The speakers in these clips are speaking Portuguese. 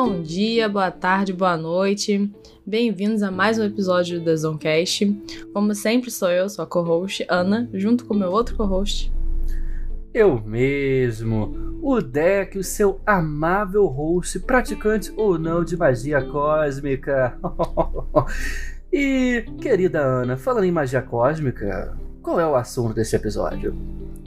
Bom dia, boa tarde, boa noite. Bem-vindos a mais um episódio do The Zonecast. Como sempre, sou eu, sua co-host, Ana, junto com meu outro co-host. Eu mesmo, o Deck, o seu amável host, praticante ou não de magia cósmica. e, querida Ana, falando em magia cósmica, qual é o assunto desse episódio?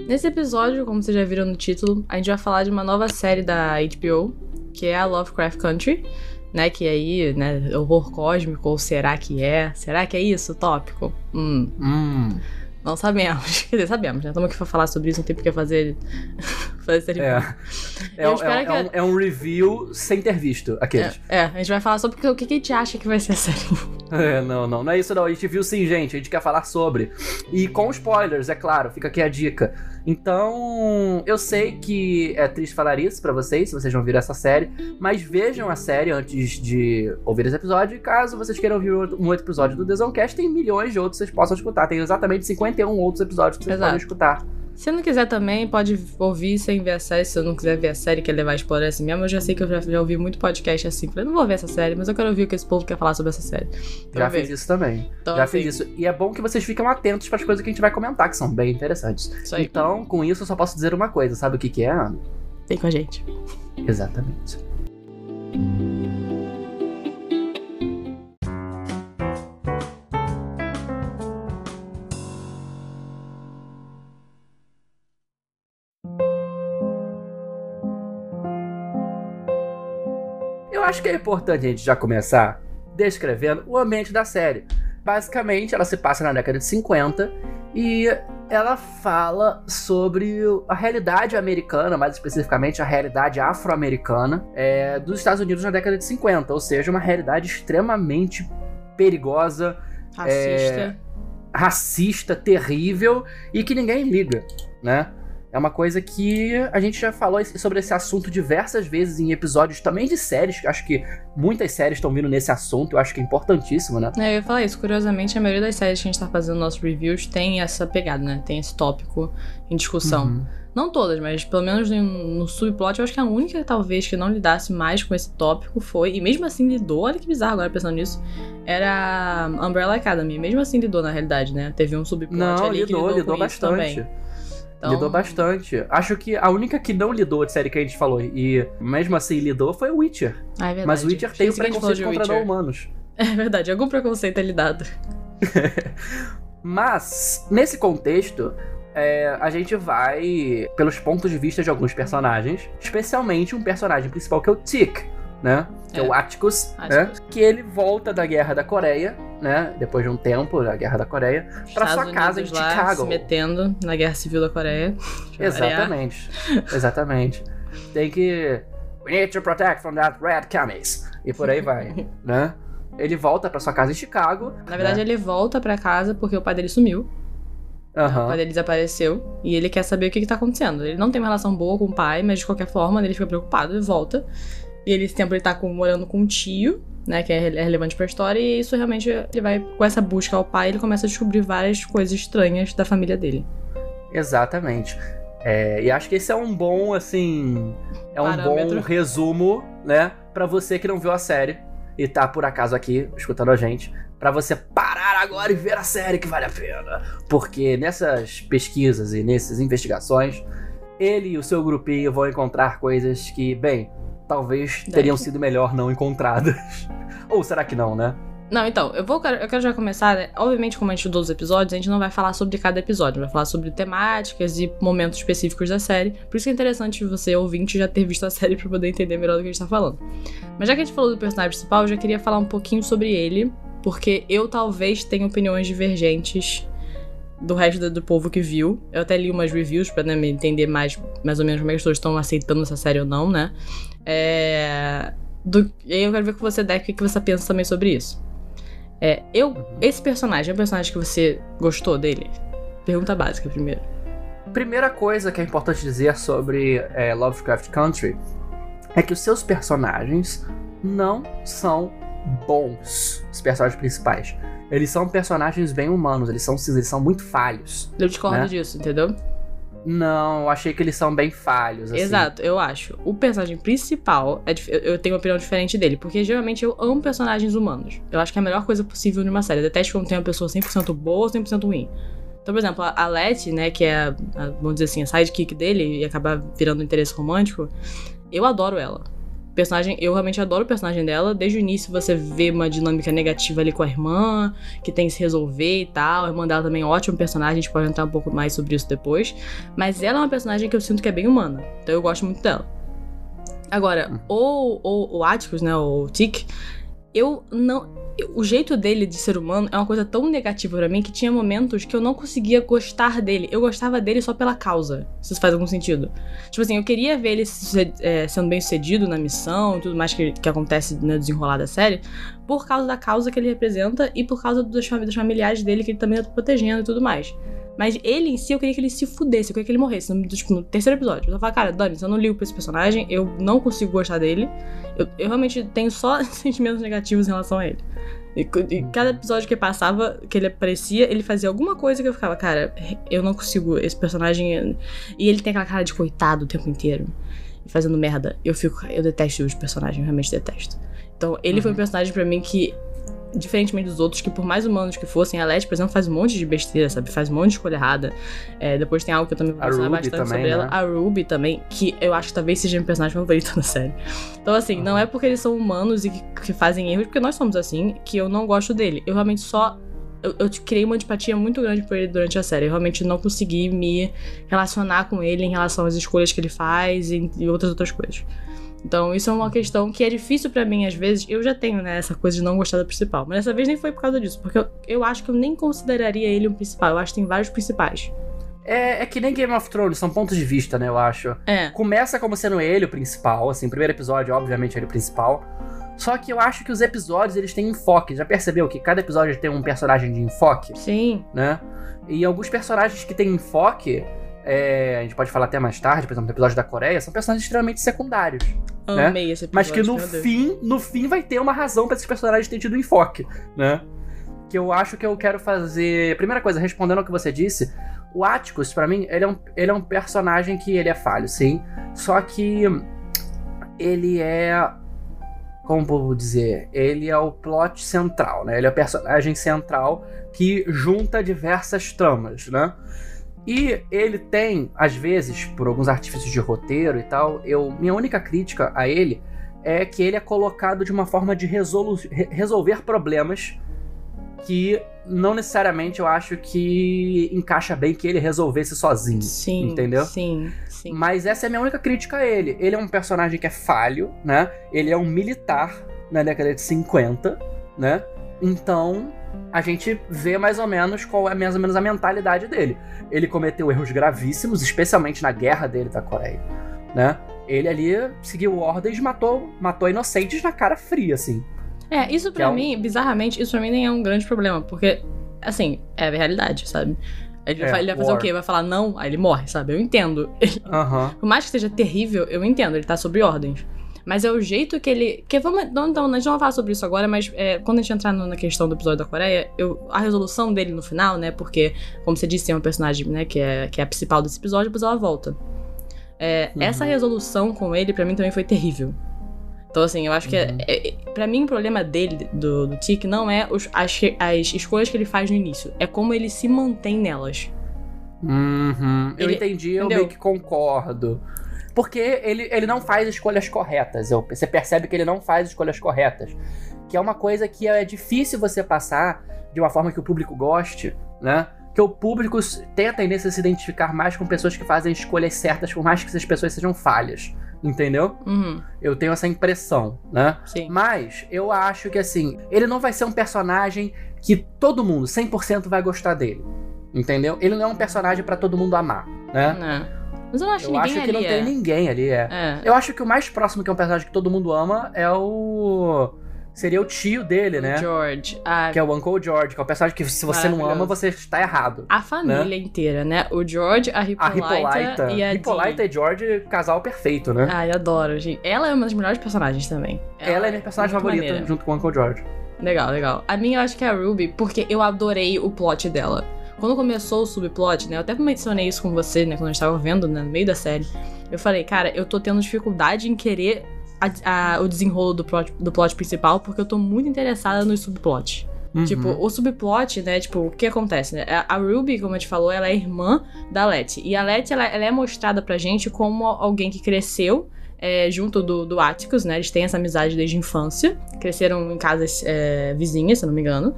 Nesse episódio, como vocês já viram no título, a gente vai falar de uma nova série da HBO, que é a Lovecraft Country, né? Que aí, né, horror cósmico, ou será que é? Será que é isso o tópico? Hum. Hum. Não sabemos. Quer dizer, sabemos, né? Estamos aqui pra falar sobre isso, não tem porque fazer. fazer. É. É, Eu é, espero é que- um, é um review sem ter visto aqueles. É, a gente vai falar sobre o que, que a gente acha que vai ser a série. É, não, não, não é isso não. A gente viu sim, gente. A gente quer falar sobre. E com spoilers, é claro, fica aqui a dica. Então, eu sei que é triste falar isso pra vocês, se vocês vão ver essa série, mas vejam a série antes de ouvir esse episódio. E caso vocês queiram ouvir um outro episódio do Desoncast, tem milhões de outros que vocês possam escutar. Tem exatamente 51 outros episódios que vocês Exato. podem escutar. Se não quiser também, pode ouvir sem ver a série. Se eu não quiser ver a série, quer levar spoiler assim mesmo, eu já sei que eu já, já ouvi muito podcast assim. Falei, não vou ver essa série, mas eu quero ouvir o que esse povo quer falar sobre essa série. Então, Já fiz isso também. Então, Já assim, fiz isso. E é bom que vocês fiquem atentos para as coisas que a gente vai comentar, que são bem interessantes. Isso aí, Então, com isso, eu só posso dizer uma coisa. Sabe o que, que é, Ana? vem com a gente. Exatamente. Acho que é importante a gente já começar descrevendo o ambiente da série. Basicamente, ela se passa na década de 50 e ela fala sobre a realidade americana, mais especificamente a realidade afro-americana é, dos Estados Unidos na década de 50, ou seja, uma realidade extremamente perigosa, Racista. racista, terrível e que ninguém liga, né? É uma coisa que a gente já falou sobre esse assunto diversas vezes em episódios também de séries. que Acho que muitas séries estão vindo nesse assunto. Eu acho que é importantíssimo, né? É, eu ia falar isso. Curiosamente, a maioria das séries que a gente tá fazendo nossos reviews tem essa pegada, né? Tem esse tópico em discussão. Uhum. Não todas, mas pelo menos no, subplot, eu acho que a única, talvez, que não lidasse mais com esse tópico foi, e mesmo assim lidou, olha que bizarro agora pensando nisso, era a Umbrella Academy. Mesmo assim lidou, na realidade, né? Teve um subplot Não, ali que lidou, lidou, lidou com isso bastante. também. Então, Lidou bastante. Acho que a única que não lidou de série que a gente falou e mesmo assim lidou foi o Witcher. Ah, é verdade. Mas o Witcher tem o preconceito contra não-humanos. É verdade, algum preconceito é lidado. Mas, nesse contexto, é, a gente vai pelos pontos de vista de alguns personagens, especialmente um personagem principal que é o Tick, né? Que é, É. o Atticus, Atticus. né? Que ele volta da Guerra da Coreia, né? Depois de um tempo da Guerra da Coreia, pra Estados sua casa em Unidos Chicago. se metendo na Guerra Civil da Coreia. Exatamente. Exatamente. Tem que. We need to protect from that red camis. E por aí vai, né? Ele volta pra sua casa em Chicago. Na verdade, né? ele volta pra casa porque o pai dele sumiu. O Aham. pai dele desapareceu e ele quer saber o que, que tá acontecendo. Ele não tem uma relação boa com o pai, mas de qualquer forma ele fica preocupado e volta. E ele, esse tempo ele tá com- morando com um tio, né, que é, é relevante pra história, e isso realmente ele vai com essa busca ao pai, ele começa a descobrir várias coisas estranhas da família dele. Exatamente. É, e acho que esse é um bom, assim. É um Parâmetro. bom resumo, né? Pra você que não viu a série e tá por acaso aqui escutando a gente. Pra você parar agora e ver a série que vale a pena. Porque nessas pesquisas e nessas investigações, ele e o seu grupinho vão encontrar coisas que, bem, talvez Deve. teriam sido melhor não encontradas. Ou será que não, né? Não, então, eu vou eu quero já começar, né? Obviamente, como a gente estudou os episódios, a gente não vai falar sobre cada episódio, vai falar sobre temáticas e momentos específicos da série. Por isso que é interessante você, ouvinte, já ter visto a série pra poder entender melhor do que a gente tá falando. Mas já que a gente falou do personagem principal, eu já queria falar um pouquinho sobre ele, porque eu talvez tenha opiniões divergentes do resto do, do povo que viu. Eu até li umas reviews pra né, me entender mais, mais ou menos como é que as pessoas estão aceitando essa série ou não, né? É... Do... E aí eu quero ver com você, Deck, o que que você pensa também sobre isso. É, eu. Esse personagem é um personagem que você gostou dele? Pergunta básica primeiro. Primeira coisa que é importante dizer sobre é, Lovecraft Country é que os seus personagens não são bons, os personagens principais. Eles são personagens bem humanos, eles são, eles são muito falhos. Eu discordo Né? disso, entendeu? Não, eu achei que eles são bem falhos. Assim. Exato, eu acho. O personagem principal, é, eu tenho uma opinião diferente dele, porque geralmente eu amo personagens humanos. Eu acho que é a melhor coisa possível numa série. Eu detesto quando tem uma pessoa 100% boa ou 100% ruim. Então, por exemplo, a Letty, né, que é, a, vamos dizer assim, a sidekick dele e acabar virando um interesse romântico, eu adoro ela personagem, eu realmente adoro o personagem dela. Desde o início você vê uma dinâmica negativa ali com a irmã, que tem que se resolver e tal. A irmã dela também é um ótimo personagem, a gente pode entrar um pouco mais sobre isso depois. Mas ela é uma personagem que eu sinto que é bem humana. Então eu gosto muito dela. Agora, hum. o, o, o Atticus, né, o Tick, eu não o jeito dele de ser humano é uma coisa tão negativa para mim que tinha momentos que eu não conseguia gostar dele. Eu gostava dele só pela causa. Se isso faz algum sentido. Tipo assim, eu queria ver ele é, sendo bem sucedido na missão e tudo mais que, que acontece no desenrolar da série, por causa da causa que ele representa e por causa dos, dos familiares dele que ele também tá protegendo e tudo mais. Mas ele em si, eu queria que ele se fudesse, eu queria que ele morresse. No, tipo, no terceiro episódio. Eu falava, cara, Dani, eu não ligo pra esse personagem, eu não consigo gostar dele. Eu, eu realmente tenho só sentimentos negativos em relação a ele. E, e, cada episódio que passava, que ele aparecia, ele fazia alguma coisa que eu ficava, cara, eu não consigo, esse personagem. E ele tem aquela cara de coitado o tempo inteiro. Fazendo merda. Eu fico. Eu detesto os personagens, realmente detesto. Então, ele uhum. foi um personagem para mim que diferentemente dos outros, que por mais humanos que fossem, a Led, por exemplo, faz um monte de besteira, sabe? Faz um monte de escolha errada. É, depois tem algo que eu também vou mencionar bastante também, sobre né? ela. A Ruby também, que eu acho que talvez seja meu personagem favorito da série. Então, assim, uhum. não é porque eles são humanos e que, que fazem erros, porque nós somos assim, que eu não gosto dele. Eu realmente só eu, eu, criei uma antipatia muito grande por ele durante a série. Eu realmente não consegui me relacionar com ele em relação às escolhas que ele faz e, e outras outras coisas. Então, isso é uma questão que é difícil para mim, às vezes. Eu já tenho, né, essa coisa de não gostar da principal. Mas dessa vez nem foi por causa disso, porque eu, eu acho que eu nem consideraria ele um principal. Eu acho que tem vários principais. É, é, que nem Game of Thrones, são pontos de vista, né, eu acho. É. Começa como sendo ele o principal, assim, o primeiro episódio, obviamente, ele é o principal. Só que eu acho que os episódios, eles têm enfoque. Já percebeu que cada episódio tem um personagem de enfoque? Sim. Né? E alguns personagens que têm enfoque, é, a gente pode falar até mais tarde, por exemplo, no episódio da Coreia, são personagens extremamente secundários. Né? Amei né? esse episódio. Mas que no fim, no fim vai ter uma razão para esses personagens terem tido enfoque, né? Que eu acho que eu quero fazer. Primeira coisa, respondendo ao que você disse, o Atticus, para mim, ele é, um, ele é um personagem que ele é falho, sim. Só que ele é. Como vou dizer? Ele é o plot central, né? Ele é o personagem central que junta diversas tramas, né? E ele tem, às vezes, por alguns artifícios de roteiro e tal, eu minha única crítica a ele é que ele é colocado de uma forma de resolu resolver problemas que não necessariamente eu acho que encaixa bem que ele resolvesse sozinho. Sim. Entendeu? Sim, sim. Mas essa é a minha única crítica a ele. Ele é um personagem que é falho, né? Ele é um militar na década de 50, né? Então, a gente vê mais ou menos qual é mais ou menos a mentalidade dele. Ele cometeu erros gravíssimos, especialmente na guerra dele da Coreia, né? Ele ali seguiu ordens e matou, matou inocentes na cara fria, assim. É, isso para é um... mim, bizarramente, isso pra mim nem é um grande problema, porque, assim, é a realidade, sabe? Ele, é, vai, ele vai fazer war. o quê? Vai falar não, aí ele morre, sabe? Eu entendo. Uhum. Por mais que seja terrível, eu entendo, ele tá sob ordens. Mas é o jeito que ele. Que vamos, não, não, a gente não vai falar sobre isso agora, mas é, quando a gente entrar na questão do episódio da Coreia, eu, a resolução dele no final, né? Porque, como você disse, tem uma personagem, né, que é, que é a principal desse episódio, depois ela volta. É, uhum. Essa resolução com ele, para mim, também foi terrível. Então, assim, eu acho que. É, uhum. É, é, pra mim, o problema dele, do, do Tic, não é os, as, as escolhas que ele faz no início. É como ele se mantém nelas. Uhum. Eu entendi, eu meio que concordo. Porque ele, ele não faz escolhas corretas. Eu, você percebe que ele não faz escolhas corretas. Que é uma coisa que é difícil você passar de uma forma que o público goste, né? Que o público tem a tendência a se identificar mais com pessoas que fazem escolhas certas, por mais que essas pessoas sejam falhas. Entendeu? Uhum. Eu tenho essa impressão, né? Sim. Mas eu acho que assim, ele não vai ser um personagem que todo mundo, 100% vai gostar dele. Entendeu? Ele não é um personagem para todo mundo amar, né? Não. Mas eu não acho eu ninguém acho que não é. tem ninguém ali, é. é. Eu acho que o mais próximo que é um personagem que todo mundo ama é o. Seria o tio dele, o né? George. A... Que é o Uncle George, que é o personagem que se você não ama, você está errado. A família né? inteira, né? O George, a Hippolyta, a Hippolyta e a Hippolyta e George, casal perfeito, né? Ai, adoro, gente. Ela é uma das melhores personagens também. Ela, Ela é minha personagem favorita, maneira. junto com o Uncle George. Legal, legal. A minha eu acho que é a Ruby, porque eu adorei o plot dela quando começou o subplot, né? Eu até mencionei isso com você, né? Quando a gente tava vendo, né, no meio da série. Eu falei, cara, eu tô tendo dificuldade em querer a, a, o desenrolo do plot, do plot principal, porque eu tô muito interessada no subplot. Uhum. Tipo, o subplot, né? Tipo, o que acontece, né? A Ruby, como a gente falou, ela é irmã da Letty. E a Letty, ela, ela é mostrada pra gente como alguém que cresceu é, junto do, do Atticus, né? Eles têm essa amizade desde a infância. Cresceram em casas é, vizinhas, se eu não me engano.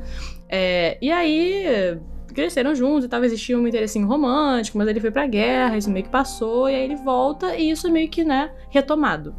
É, e aí cresceram juntos e tava existia um interesse romântico, mas ele foi pra guerra, isso meio que passou, e aí ele volta e isso é meio que, né, retomado.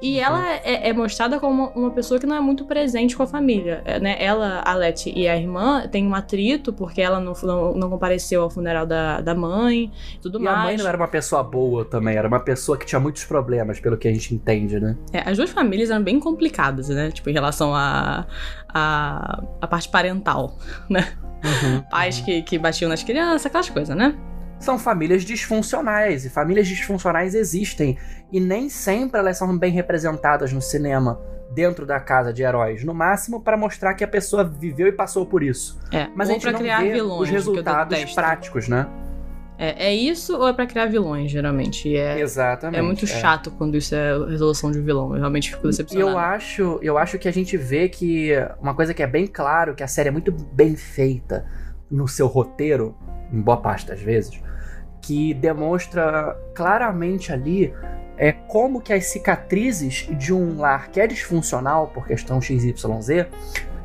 E uhum. ela é, é, mostrada como uma pessoa que não é muito presente com a família, é, né? Ela, a Letty e a irmã têm um atrito porque ela não, não, não compareceu ao funeral da, da mãe e tudo e mais. E a mãe não era uma pessoa boa também, era uma pessoa que tinha muitos problemas, pelo que a gente entende, né? É, as duas famílias eram bem complicadas, né? Tipo, em relação à a, a, a, parte parental, né? Uhum, Pais uhum. Que, que batiam nas crianças, aquelas coisas, né? São famílias disfuncionais e famílias disfuncionais existem e nem sempre elas são bem representadas no cinema dentro da casa de heróis, no máximo para mostrar que a pessoa viveu e passou por isso. É, mas a gente não criar vê vilões, os resultados práticos, né? É, é, isso ou é para criar vilões, geralmente? É, Exatamente. É muito é. chato quando isso é resolução de vilão. Eu realmente fico decepcionado. Eu acho, eu acho que a gente vê que uma coisa que é bem claro, que a série é muito bem feita no seu roteiro, em boa parte das vezes, que demonstra claramente ali é como que as cicatrizes de um lar que é disfuncional por questão XYZ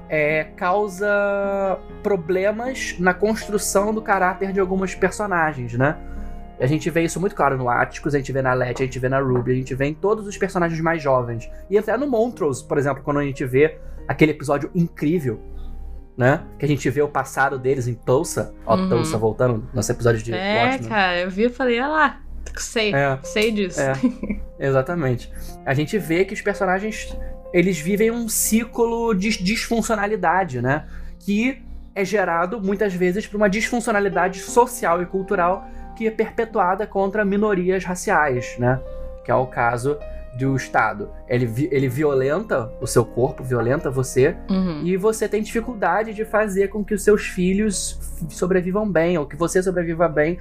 é, causa problemas na construção do caráter de algumas personagens, né? A gente vê isso muito claro no Atticus, a gente vê na Letty, a gente vê na Ruby, a gente vê em todos os personagens mais jovens. E até no Montrose, por exemplo, quando a gente vê aquele episódio incrível né? Que a gente vê o passado deles em Tulsa. Ó, uhum. Tulsa voltando nos episódios de É, Watchmen. cara, eu vi e falei, olha lá, sei, é, sei disso. É, exatamente. A gente vê que os personagens, eles vivem um ciclo de disfuncionalidade, né? Que é gerado, muitas vezes, por uma disfuncionalidade social e cultural que é perpetuada contra minorias raciais, né? Que é o caso do Estado. Ele, ele violenta o seu corpo, violenta você, uhum. e você tem dificuldade de fazer com que os seus filhos sobrevivam bem, ou que você sobreviva bem,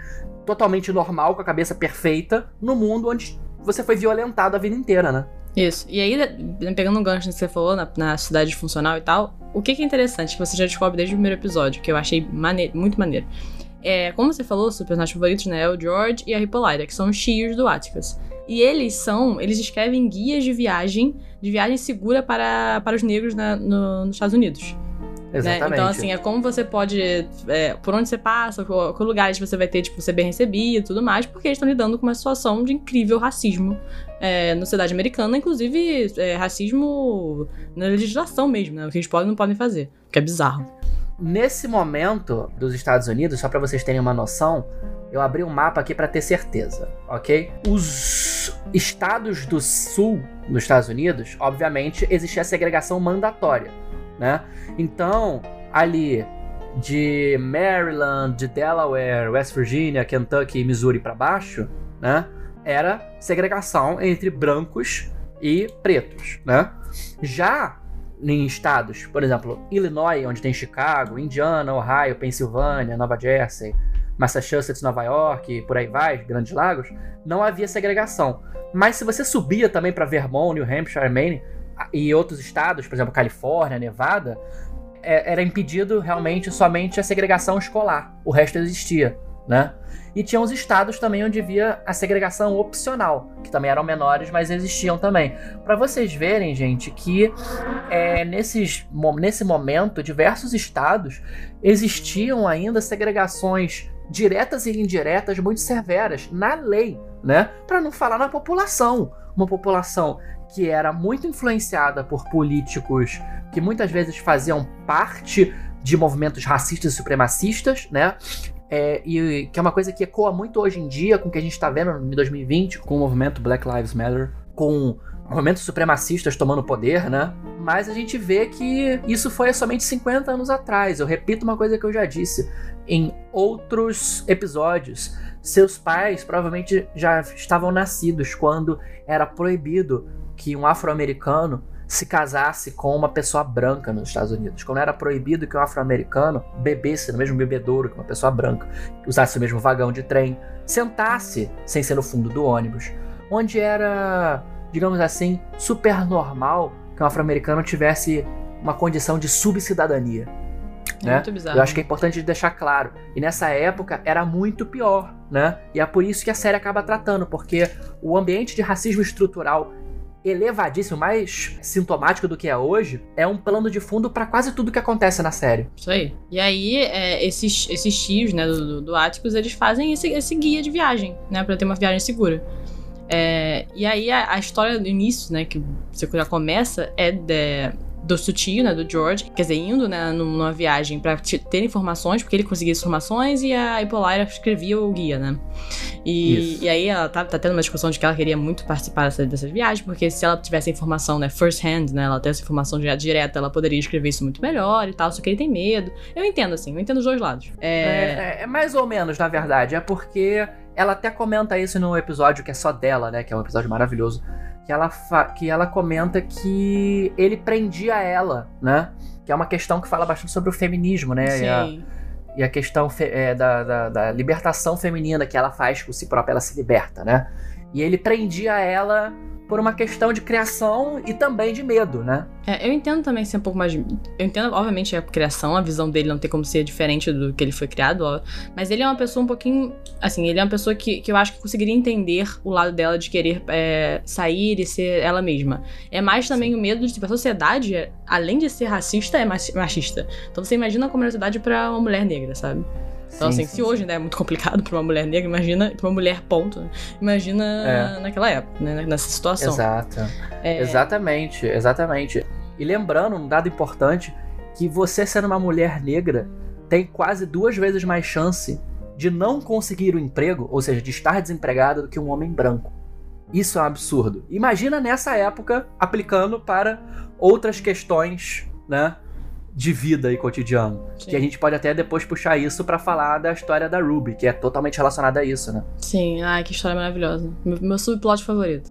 totalmente normal, com a cabeça perfeita, no mundo onde você foi violentado a vida inteira, né? Isso. E aí, pegando um gancho que você falou na, na cidade funcional e tal, o que, que é interessante, que você já descobre desde o primeiro episódio, que eu achei maneiro, muito maneiro. É, como você falou, os personagens favoritos, né, é o George e a Hippolyta, que são os tios do Atticus. E eles são, eles escrevem guias de viagem, de viagem segura para, para os negros na, no, nos Estados Unidos. Né? Exatamente. Então, assim, é como você pode. É, por onde você passa, qual, qual lugares você vai ter, tipo, ser bem recebido e tudo mais, porque eles estão lidando com uma situação de incrível racismo é, na sociedade americana, inclusive é, racismo na legislação mesmo, né? O que eles podem não podem fazer, que é bizarro. Nesse momento dos Estados Unidos, só para vocês terem uma noção, eu abri um mapa aqui para ter certeza, ok? Os estados do sul dos Estados Unidos, obviamente, existia a segregação mandatória, né? Então, ali de Maryland, de Delaware, West Virginia, Kentucky e Missouri para baixo, né? Era segregação entre brancos e pretos, né? Já em estados, por exemplo, Illinois, onde tem Chicago, Indiana, Ohio, Pensilvânia, Nova Jersey, Massachusetts, Nova York, por aí vai, Grandes Lagos, não havia segregação. Mas se você subia também para Vermont, New Hampshire, Maine e outros estados, por exemplo, Califórnia, Nevada, é, era impedido realmente somente a segregação escolar. O resto existia, né? E tinha os estados também onde havia a segregação opcional, que também eram menores, mas existiam também. Para vocês verem, gente, que é, nesses, nesse momento, diversos estados existiam ainda segregações diretas e indiretas muito severas na lei, né? Para não falar na população. Uma população que era muito influenciada por políticos que muitas vezes faziam parte de movimentos racistas e supremacistas, né? É, e que é uma coisa que ecoa muito hoje em dia com o que a gente está vendo em 2020 com o movimento Black Lives Matter, com movimentos supremacistas tomando poder, né? Mas a gente vê que isso foi somente 50 anos atrás. Eu repito uma coisa que eu já disse em outros episódios. Seus pais provavelmente já estavam nascidos quando era proibido que um afro-americano se casasse com uma pessoa branca nos Estados Unidos. Quando era proibido que um afro-americano bebesse no mesmo bebedouro que uma pessoa branca, usasse o mesmo vagão de trem, sentasse sem ser no fundo do ônibus, onde era, digamos assim, super normal que um afro-americano tivesse uma condição de subcidadania. É né? muito bizarro. Eu acho que é importante deixar claro. E nessa época era muito pior, né? E é por isso que a série acaba tratando, porque o ambiente de racismo estrutural elevadíssimo, mais sintomático do que é hoje, é um plano de fundo para quase tudo que acontece na série. Isso aí. E aí, é, esses, esses tios, né, do, do, Atticus, eles fazem esse, esse guia de viagem, né, pra ter uma viagem segura. É, e aí, a, a história do início, né, que você já começa, é de, do tio, né, do George, quer dizer, indo, né, numa viagem pra te- ter informações, porque ele conseguia as informações e a Hippolyta escrevia o guia, né. E, e aí ela tá, tá tendo uma discussão de que ela queria muito participar dessa, dessas viagens, porque se ela tivesse a informação, né, first hand, né, ela ter essa informação dire- direta, ela poderia escrever isso muito melhor e tal, só que ele tem medo. Eu entendo, assim, eu entendo os dois lados. É... É, é- é mais ou menos, na verdade. É porque ela até comenta isso no episódio que é só dela, né? Que é um episódio maravilhoso. Que ela, que ela comenta que ele prendia ela, né? Que é uma questão que fala bastante sobre o feminismo, né? E a, Sim. e a questão é, da, da- da libertação feminina que ela faz com si própria, ela se liberta, né? E ele prendia ela por uma questão de criação e também de medo, né? É, eu entendo também ser um pouco mais. Eu entendo, obviamente, a criação, a visão dele não tem como ser diferente do que ele foi criado, ó, mas ele é uma pessoa um pouquinho. Assim, ele é uma pessoa que, que eu acho que conseguiria entender o lado dela de querer é, sair e ser ela mesma. É mais também o medo de, tipo, a sociedade, além de ser racista, é machi- machista. Então você imagina como é a sociedade pra uma mulher negra, sabe? Então, Sim, assim, sim, se hoje né, é muito complicado pra uma mulher negra, imagina pra uma mulher, ponto. né? Imagina É. naquela época, né? Nessa situação. Exato. É, Exatamente, exatamente. E lembrando, um dado importante, que você sendo uma mulher negra tem quase duas vezes mais chance de não conseguir o emprego, ou seja, de estar desempregado, do que um homem branco. Isso é um absurdo. Imagina nessa época aplicando para outras questões, né? De vida e cotidiano. Sim. Que a gente pode até depois puxar isso pra falar da história da Ruby, que é totalmente relacionada a isso, né? Sim, ai, que história maravilhosa. Meu, meu subplot favorito.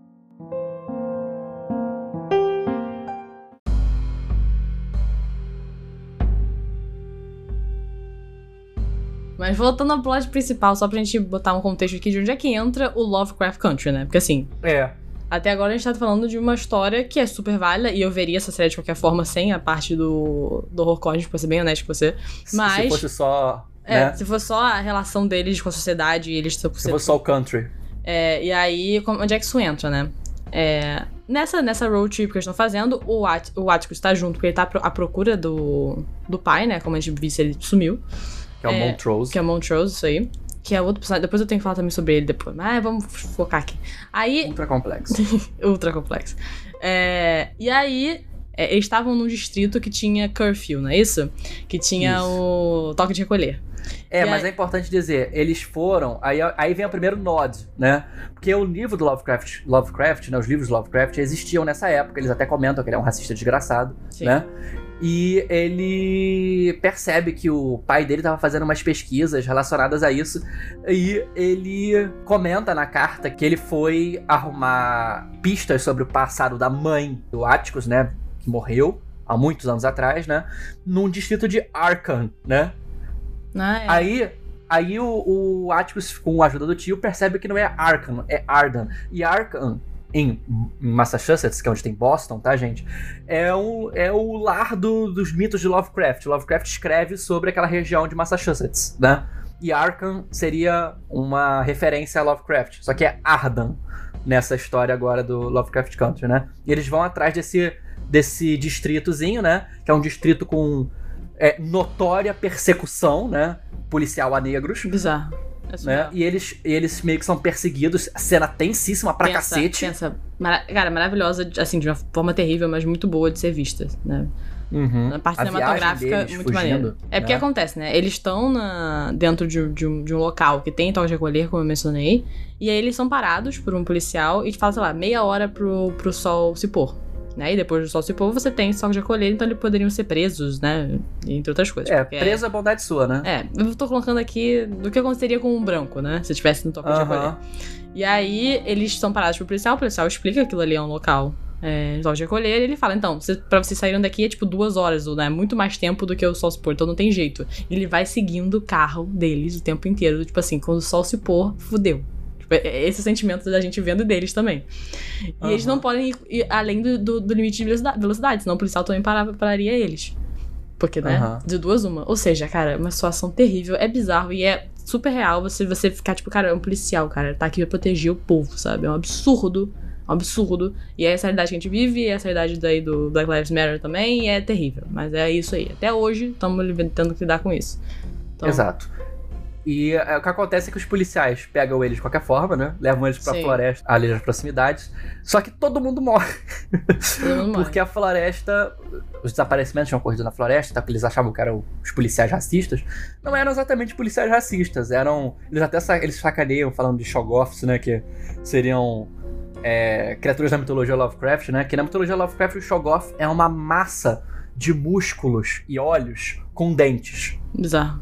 Mas voltando ao plot principal, só pra gente botar um contexto aqui de onde é que entra o Lovecraft Country, né? Porque assim, É. até agora a gente tá falando de uma história que é super válida, e eu veria essa série de qualquer forma sem a parte do, do horror cósmico, pra ser bem honesto com você. Mas- Se fosse só. É, né? se for só a relação deles com a sociedade e eles Se fosse só o country. é, e aí, onde é que isso entra, né? É, nessa, nessa road trip que eles estão fazendo, o, At o Atticus tá junto, porque ele tá pro- à procura do, do pai, né? Como a gente viu, ele sumiu. Que é o É, Montrose. Que é o Montrose, isso aí. Que é outro personagem. Depois eu tenho que falar também sobre ele depois. Mas vamos focar aqui. Aí, Ultra complexo. ultra complexo. É, e aí, é, eles estavam num distrito que tinha curfew, não é isso? Que tinha Isso. o toque de recolher. É, E mas aí- é importante dizer, eles foram. Aí, aí vem o primeiro nod, né? Porque o livro do Lovecraft, Lovecraft, né? Os livros do Lovecraft existiam nessa época. Eles até comentam que ele é um racista desgraçado, Sim. né? E ele percebe que o pai dele estava fazendo umas pesquisas relacionadas a isso. E ele comenta na carta que ele foi arrumar pistas sobre o passado da mãe do Atticus, né? Que morreu há muitos anos atrás, né? Num distrito de Arkham, né? Ah, é. Aí, aí o, o Atticus, com a ajuda do tio, percebe que não é Arkham, é Ardan. E Arkham, em Massachusetts, que é onde tem Boston, tá, gente? É o, é o lar do- dos mitos de Lovecraft. Lovecraft escreve sobre aquela região de Massachusetts, né? E Arkham seria uma referência a Lovecraft, só que é Ardan nessa história agora do Lovecraft Country, né? E eles vão atrás desse, desse distritozinho, né? Que é um distrito com é, notória persecução, né? Policial a negros, Bizarro. É né? E eles, eles meio que são perseguidos. A cena tensíssima pra pensa, cacete. Pensa, mara- cara, maravilhosa, assim, de uma forma terrível, mas muito boa de ser vista, né? Uhum. Na parte A cinematográfica, muito maneiro. É porque né? acontece, né? Eles estão dentro de, um- de um, de um local que tem toque de recolher, como eu mencionei, e aí eles são parados por um policial e fala, sei lá, meia hora pro, pro sol se pôr. Né? E depois do sol se pôr, você tem toque de recolher, então eles poderiam ser presos, né? Entre outras coisas. É, porque preso é bondade sua, né? É, eu tô colocando aqui do que aconteceria com um branco, né? Se tivesse no toque de recolher. Aham. E aí, eles são parados pro policial, o policial explica que aquilo ali é um local é, resolve recolher, ele fala, então, cê, pra vocês saírem daqui é tipo duas horas, ou né, muito mais tempo do que o sol se pôr, então não tem jeito. Ele vai seguindo o carro deles o tempo inteiro, tipo assim, quando o sol se pôr, fudeu. Tipo, é- é esse sentimento da gente vendo deles também. E Aham. eles não podem ir, ir além do, do- do limite de velocidade, senão o policial também parava, pararia eles. Porque, né? Aham. De duas, uma. Ou seja, cara, é uma situação terrível, é bizarro e é super real você, você ficar, tipo, cara, é um policial, cara, ele tá aqui pra proteger o povo, sabe? É um absurdo. Um absurdo. E é essa realidade que a gente vive, e é essa realidade daí do Black Lives Matter também, e é terrível. Mas é isso aí. Até hoje, estamos tendo que lidar com isso. Então, Exato. E é, o que acontece é que os policiais pegam eles de qualquer forma, né? Levam eles pra Sim. floresta, ali nas proximidades. Só que todo mundo morre. Todo mundo morre. Porque a floresta. Os desaparecimentos tinham ocorrido na floresta, tá? Porque eles achavam que eram os policiais racistas. Não eram exatamente policiais racistas. Eram. Eles até sa- eles sacaneiam falando de Shoggoths, né? Que seriam. é, criaturas da mitologia Lovecraft, né? Que na mitologia Lovecraft o Shoggoth é uma massa de músculos e olhos com dentes. Bizarro.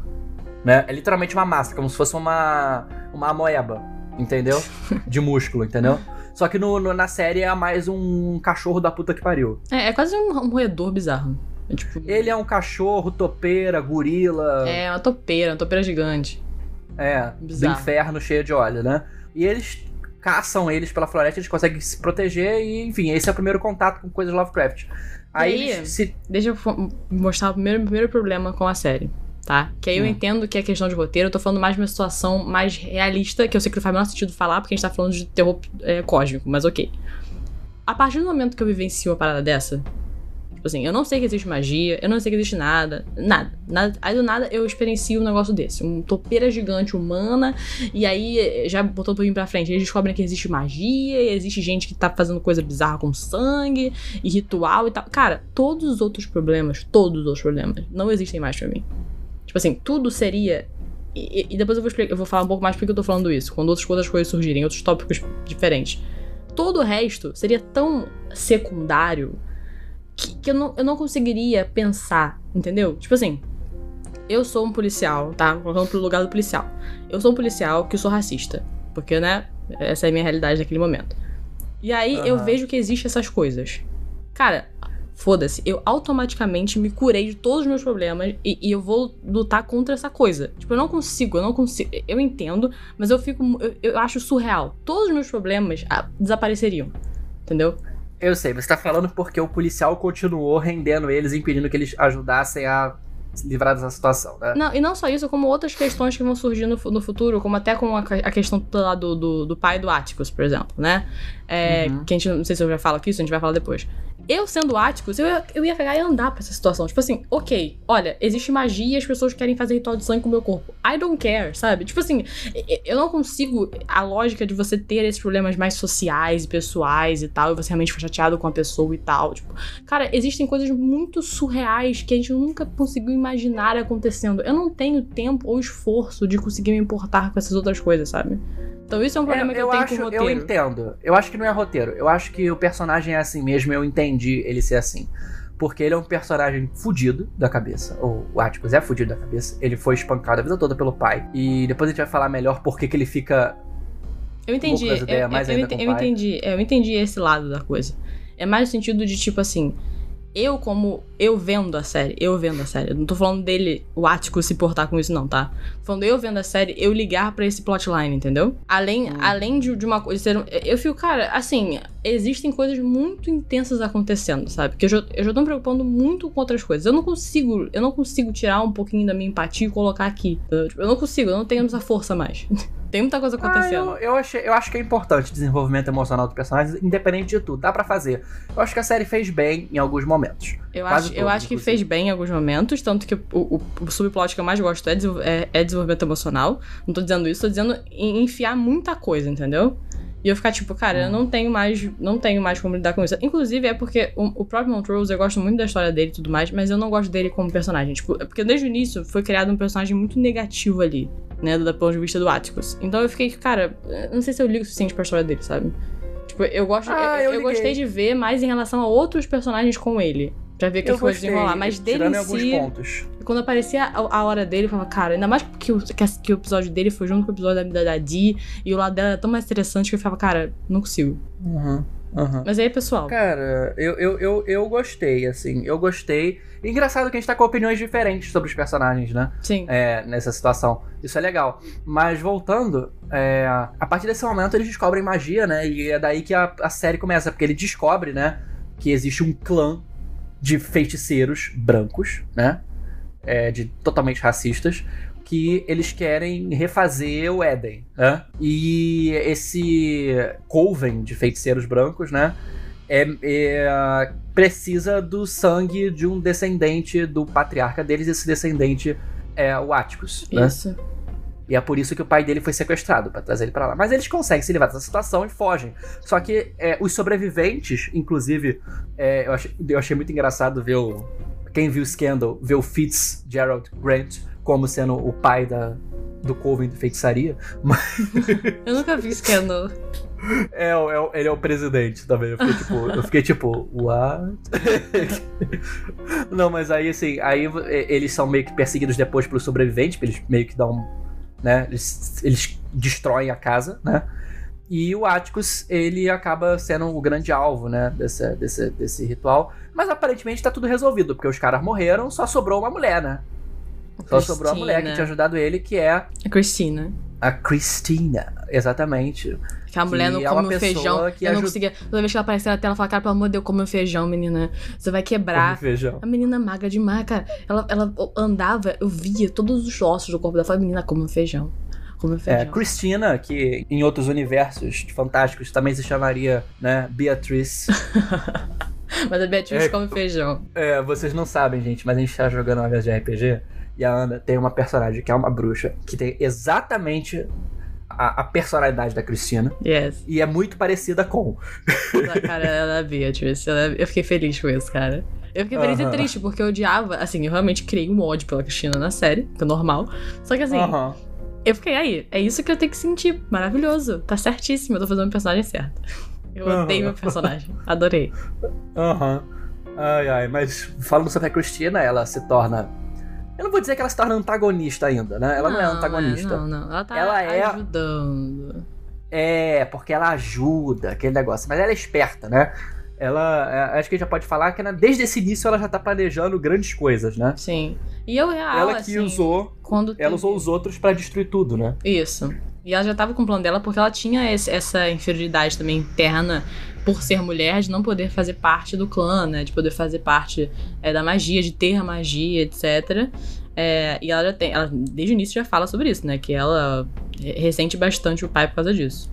Né? É literalmente uma massa, como se fosse uma. uma amoeba, entendeu? De músculo, entendeu? Só que no, no- na série é mais um cachorro da puta que pariu. É, é quase um, um roedor bizarro. É tipo. Ele é um cachorro, topeira, gorila. É uma topeira, uma topeira gigante. É, do Bizarro. inferno cheio de óleo, né? E eles caçam eles pela floresta, eles conseguem se proteger e, enfim, esse é o primeiro contato com coisas Lovecraft. Aí eles se. Deixa eu mostrar o primeiro, primeiro problema com a série, tá? Que aí eu Hum. entendo que é questão de roteiro, eu tô falando mais de uma situação mais realista, que eu sei que não faz o menor sentido falar, porque a gente tá falando de terror é, cósmico, mas ok. A partir do momento que eu vivencio uma parada dessa, tipo assim, eu não sei que existe magia, eu não sei que existe nada, nada, nada. Aí do nada eu experiencio um negócio desse, um topeira gigante humana, e aí eh, já botou um pouquinho pra frente, eles descobrem que existe magia, e existe gente que tá fazendo coisa bizarra com sangue, e ritual e tal. Cara, todos os outros problemas, todos os outros problemas, não existem mais pra mim. Tipo assim, tudo seria. E, e depois eu vou explicar, eu vou falar um pouco mais porque eu tô falando isso, quando outras, outras coisas surgirem, outros tópicos diferentes. Todo o resto seria tão secundário que, que eu, não, eu não conseguiria pensar, entendeu? Tipo assim, eu sou um policial, tá? Colocando pro lugar do policial. Eu sou um policial que sou racista. Porque, né? Essa é a minha realidade naquele momento. E aí eu Aham. vejo que existem essas coisas. Cara, foda-se, eu automaticamente me curei de todos os meus problemas e, e eu vou lutar contra essa coisa. Tipo, eu não consigo, eu não consigo. Eu entendo, mas eu fico. Eu, eu acho surreal. Todos os meus problemas ah, desapareceriam. Entendeu? Eu sei, você tá falando porque o policial continuou rendendo eles, impedindo que eles ajudassem a se livrar dessa situação, né? Não, e não só isso, como outras questões que vão surgir no, no futuro, como até com a, a questão lá do, do, do pai do Atticus, por exemplo, né? É, Uhum. Que a gente, não sei se eu já falo aqui, isso a gente vai falar depois. Eu sendo Atticus, eu ia, eu ia pegar e andar pra essa situação. Tipo assim, ok, olha, existe magia e as pessoas querem fazer ritual de sangue com o meu corpo. I don't care, sabe? Tipo assim, eu não consigo. A lógica de você ter esses problemas mais sociais e pessoais e tal, e você realmente ficar chateado com a pessoa e tal. Tipo, cara, existem coisas muito surreais que a gente nunca conseguiu imaginar acontecendo. Eu não tenho tempo ou esforço de conseguir me importar com essas outras coisas, sabe? Então isso é um problema É, que eu, eu tenho acho, com o eu roteiro. entendo. Eu acho que não é roteiro. Eu acho que o personagem é assim mesmo. Eu entendi ele ser assim. Porque ele é um personagem fudido da cabeça. Ou o Atticus é fudido da cabeça. Ele foi espancado a vida toda pelo pai. E depois a gente vai falar melhor por que ele fica. Eu entendi, das eu, eu- eu eu entendi, é, eu entendi esse lado da coisa. É mais no sentido de tipo assim, eu como eu vendo a série, eu vendo a série, eu não tô falando dele, o Ático se portar com isso não, tá? Tô falando eu vendo a série, eu ligar pra esse plotline, entendeu? Além, Hum. além de, de uma coisa, ser um- eu fico, cara, assim, existem coisas muito intensas acontecendo, sabe? Que eu já, eu já tô me preocupando muito com outras coisas. Eu não consigo, eu não consigo tirar um pouquinho da minha empatia e colocar aqui. Eu, tipo, eu não consigo, eu não tenho essa força mais. Tem muita coisa Ah, acontecendo. eu, eu, achei, eu acho que é importante o desenvolvimento emocional do personagem, independente de tudo. Dá pra fazer. Eu acho que a série fez bem em alguns momentos. Eu Quase acho, eu todos, acho que inclusive. fez bem em alguns momentos, tanto que o, o, o subplot que eu mais gosto é, é- é desenvolvimento emocional. Não tô dizendo isso, tô dizendo enfiar muita coisa, entendeu? E eu ficar tipo, cara, Hum. eu não tenho mais, não tenho mais como lidar com isso. Inclusive é porque o, o próprio Montrose, eu gosto muito da história dele e tudo mais, mas eu não gosto dele como personagem. Tipo, é porque desde o início foi criado um personagem muito negativo ali, né, do ponto de vista do Atticus. Então eu fiquei, cara, não sei se eu ligo o suficiente pra história dele, sabe? Tipo, eu gosto, Ah, eu, eu eu gostei de ver mais em relação a outros personagens com ele. Pra ver o que, gostei, desenrolar. Mas dele em em alguns si, pontos. quando aparecia a, a hora dele, eu falava, cara, ainda mais que o, que, que o episódio dele foi junto com o episódio da, da, da Dee, e o lado dela era tão mais interessante que eu ficava, cara, não consigo. Uhum. Uhum. Mas aí, pessoal. Cara, eu, eu, eu, eu gostei, assim. Eu gostei. Engraçado que a gente tá com opiniões diferentes sobre os personagens, né? Sim. É, nessa situação. Isso é legal. Mas voltando, é, a partir desse momento eles descobrem magia, né? E é daí que a, a série começa, porque ele descobre, né? Que existe um clã de feiticeiros brancos, né? É, de totalmente racistas, que eles querem refazer o Éden, né? E esse coven de feiticeiros brancos, né? É, é, precisa do sangue de um descendente do patriarca deles. Esse descendente é o Atticus, né? E é por isso que o pai dele foi sequestrado, pra trazer ele pra lá. Mas eles conseguem se livrar dessa situação e fogem. Só que é, os sobreviventes, inclusive, é, eu, achei, eu achei muito engraçado ver o. Quem viu Scandal, ver o Fitzgerald Grant como sendo o pai da, do Coven de feitiçaria. Eu nunca vi Scandal. É, é, ele é o presidente também. Eu fiquei tipo, eu fiquei tipo, what? Não, mas aí assim, aí eles são meio que perseguidos depois pelos sobreviventes, eles meio que dão, né? Eles, eles destroem a casa, né? E o Atticus, ele acaba sendo o grande alvo, né, desse, desse, desse ritual. Mas aparentemente tá tudo resolvido, porque os caras morreram, só sobrou uma mulher, né? Só sobrou a mulher que tinha ajudado ele, que é. A Christina. A Christina, exatamente. Que a mulher não é come feijão. que eu não conseguia. Toda vez que ela aparecia na tela, eu falava, cara, pelo amor de Deus, come o feijão, menina. Você vai Come quebrar. feijão. A menina magra demais, cara. Ela, ela andava, eu via todos os ossos do corpo dela. Eu falava, menina, come o feijão. Come É, feijão. Christina, que em outros universos fantásticos também se chamaria, né, Beatriz. Mas a Beatriz É. come feijão. É, vocês não sabem, gente, mas a gente tá jogando uma vez de RPG e a Ana tem uma personagem que é uma bruxa, que tem exatamente a, a personalidade da Cristina Yes. e é muito parecida com. A cara ela é a Beatriz. Ela- eu fiquei feliz com isso, cara. Eu fiquei feliz e triste, porque eu odiava. Assim, eu realmente criei um ódio pela Cristina na série, que é normal. Só que assim, eu fiquei aí. É isso que eu tenho que sentir. Maravilhoso. Tá certíssimo. Eu tô fazendo o personagem certo. Eu Aham. odeio meu personagem. Adorei. Aham. Ai, ai, mas falando sobre a Cristina, ela se torna. Eu não vou dizer que ela se torna antagonista ainda, né? Ela não, é antagonista. Não, não. Ela tá Ela é- ajudando. É, porque ela ajuda, aquele negócio. Mas ela é esperta, né? Ela. é, Acho que a gente já pode falar que né, desde esse início ela já tá planejando grandes coisas, né? Sim. E eu real, ela que assim, usou. quando Ela teve- usou os outros pra destruir tudo, né? Isso. E ela já tava com o plano dela porque ela tinha esse- essa inferioridade também interna por ser mulher, de não poder fazer parte do clã, né? De poder fazer parte é, da magia, de ter a magia, etc. É, e ela já tem, ela desde o início já fala sobre isso, né? Que ela re- ressente bastante o pai por causa disso.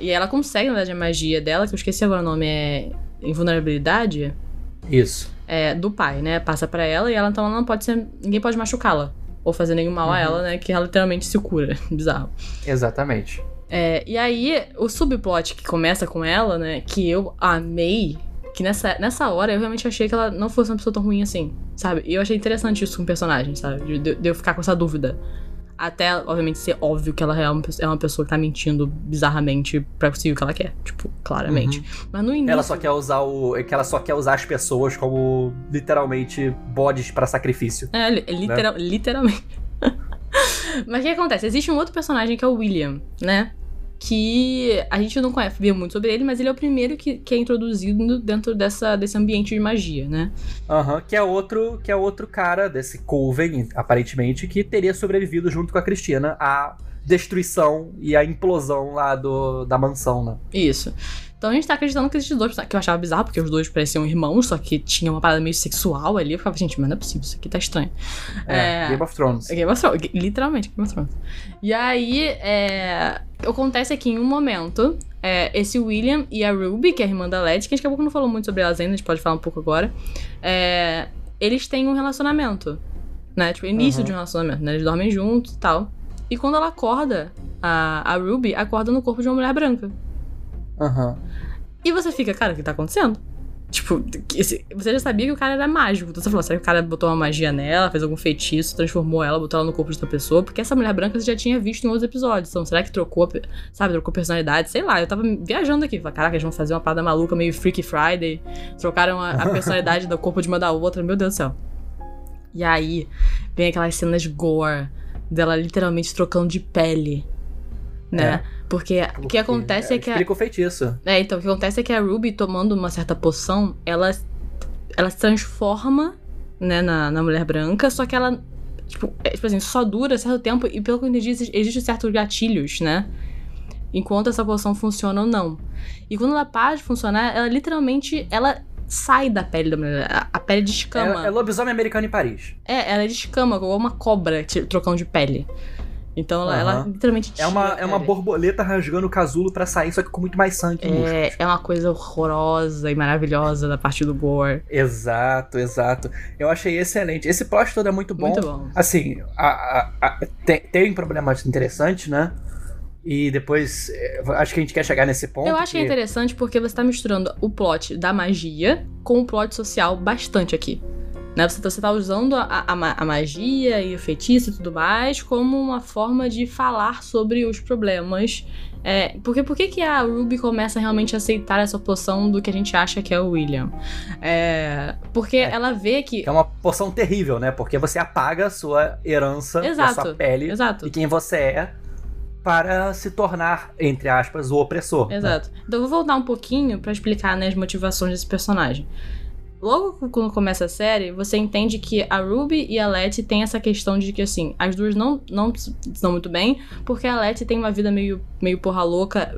E ela consegue, na verdade, a magia dela, que eu esqueci agora o nome, é invulnerabilidade, Isso. é, do pai, né? Passa pra ela e ela então ela não pode ser. Ninguém pode machucá-la. Ou fazer nenhum mal a Uhum. ela, né? Que ela literalmente se cura. Bizarro. Exatamente. É, e aí, o subplot que começa com ela, né? Que eu amei. Que nessa, nessa hora eu realmente achei que ela não fosse uma pessoa tão ruim assim, sabe? E eu achei interessante isso com o personagem, sabe? De- de eu ficar com essa dúvida. Até, obviamente, ser óbvio que ela é uma, é uma pessoa que tá mentindo bizarramente pra conseguir o que ela quer. Tipo, claramente. Mas no início. Ela só quer usar o. é que ela só quer usar as pessoas como literalmente bodes pra sacrifício. É, li- literal- literalmente. Mas o que acontece? Existe um outro personagem que é o William, né? Que a gente não conhece, viu muito sobre ele, mas ele é o primeiro que, que é introduzido dentro dessa, desse ambiente de magia, né? Aham, que é outro, que é outro cara desse Coven, aparentemente, que teria sobrevivido junto com a Cristina à destruição e à implosão lá do, da mansão, né? Isso. Então a gente tá acreditando que esses dois, que eu achava bizarro, porque os dois pareciam irmãos, só que tinha uma parada meio sexual ali. Eu ficava, gente, mas não é possível, isso aqui tá estranho. É, É. Game of Thrones. Game of Thrones, literalmente Game of Thrones. E aí, é, acontece aqui em um momento, é, esse William e a Ruby, que é a irmã da Led, que a gente acabou que não falou muito sobre elas ainda, a gente pode falar um pouco agora, é, eles têm um relacionamento, né? Tipo, início Uhum. de um relacionamento, né? Eles dormem juntos e tal. E quando ela acorda, a, a Ruby acorda no corpo de uma mulher branca. Aham. E você fica, cara, o que tá acontecendo? Tipo, você já sabia que o cara era mágico. Então você falou, será que o cara botou uma magia nela, fez algum feitiço, transformou ela, botou ela no corpo de outra pessoa? Porque essa mulher branca você já tinha visto em outros episódios. Então, será que trocou, sabe, trocou personalidade? Sei lá, eu tava viajando aqui. Falei, caraca, eles vão fazer uma parada maluca, meio Freaky Friday. Trocaram a, a personalidade do corpo de uma da outra, meu Deus do céu. E aí, vem aquelas cenas gore dela literalmente trocando de pele né? Porque o que acontece é, que a, Explica o feitiço. É, então, o que acontece é que a Ruby, tomando uma certa poção, ela, ela se transforma, né, na, na mulher branca, só que ela, tipo, é, tipo assim, só dura certo tempo e, pelo que eu entendi, existem certos gatilhos, né? Enquanto essa poção funciona ou não. E quando ela para de funcionar, ela literalmente, ela sai da pele da mulher. A, a pele descama. É, é lobisomem americano em Paris. É, ela descama, igual uma cobra trocando de pele. Então ela, ela literalmente É uma, é uma borboleta rasgando o casulo para sair, só que com muito mais sangue é, é uma coisa horrorosa e maravilhosa da parte do gore. Exato, exato. Eu achei excelente. Esse plot todo é muito bom. Muito bom. Assim, a, a, a, tem, tem problemas interessantes, né? E depois, é, acho que a gente quer chegar nesse ponto. Eu acho que, que é interessante porque você tá misturando o plot da magia com o plot social bastante aqui. Né? Você, tá, você tá usando a, a, a, magia e o feitiço e tudo mais como uma forma de falar sobre os problemas. É, porque por que, que a Ruby começa realmente a aceitar essa poção do que a gente acha que é o William? É, porque é, ela vê que. É uma poção terrível, né? Porque você apaga a sua herança, exato, a sua pele exato. e quem você é para se tornar, entre aspas, o opressor. Né? Exato. Né? Então eu vou voltar um pouquinho para explicar né, as motivações desse personagem. Logo quando começa a série, você entende que a Ruby e a Letty têm essa questão de que, assim, as duas não, não estão muito bem, porque a Letty tem uma vida meio, meio porra louca,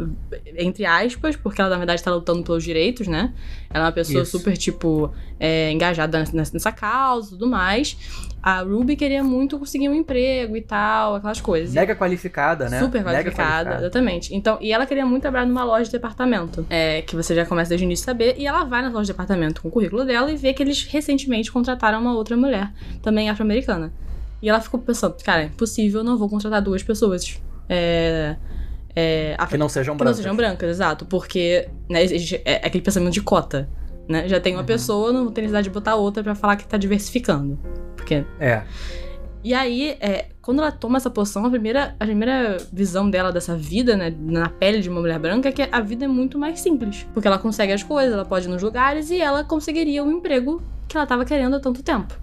entre aspas, porque ela, na verdade, está lutando pelos direitos, né? Ela é uma pessoa Isso. super, tipo, é, engajada nessa, nessa causa e tudo mais. A Ruby queria muito conseguir um emprego e tal, aquelas coisas. Mega qualificada, né? Super qualificada, qualificada, exatamente. Então, e ela queria muito trabalhar numa loja de departamento, é, que você já começa desde o início a saber. E ela vai na loja de departamento com o currículo dela e vê que eles recentemente contrataram uma outra mulher, também afro-americana. E ela ficou pensando, cara, é impossível, não vou contratar duas pessoas. É, é, que não sejam que brancas. não sejam brancas, exato. Porque né, é aquele pensamento de cota. Né? Já tem uma uhum. pessoa, não tem necessidade de botar outra para falar que tá diversificando. Porque. É. E aí, é, quando ela toma essa poção, a primeira, a primeira visão dela dessa vida, né, na pele de uma mulher branca, é que a vida é muito mais simples. Porque ela consegue as coisas, ela pode ir nos lugares e ela conseguiria o um emprego que ela tava querendo há tanto tempo.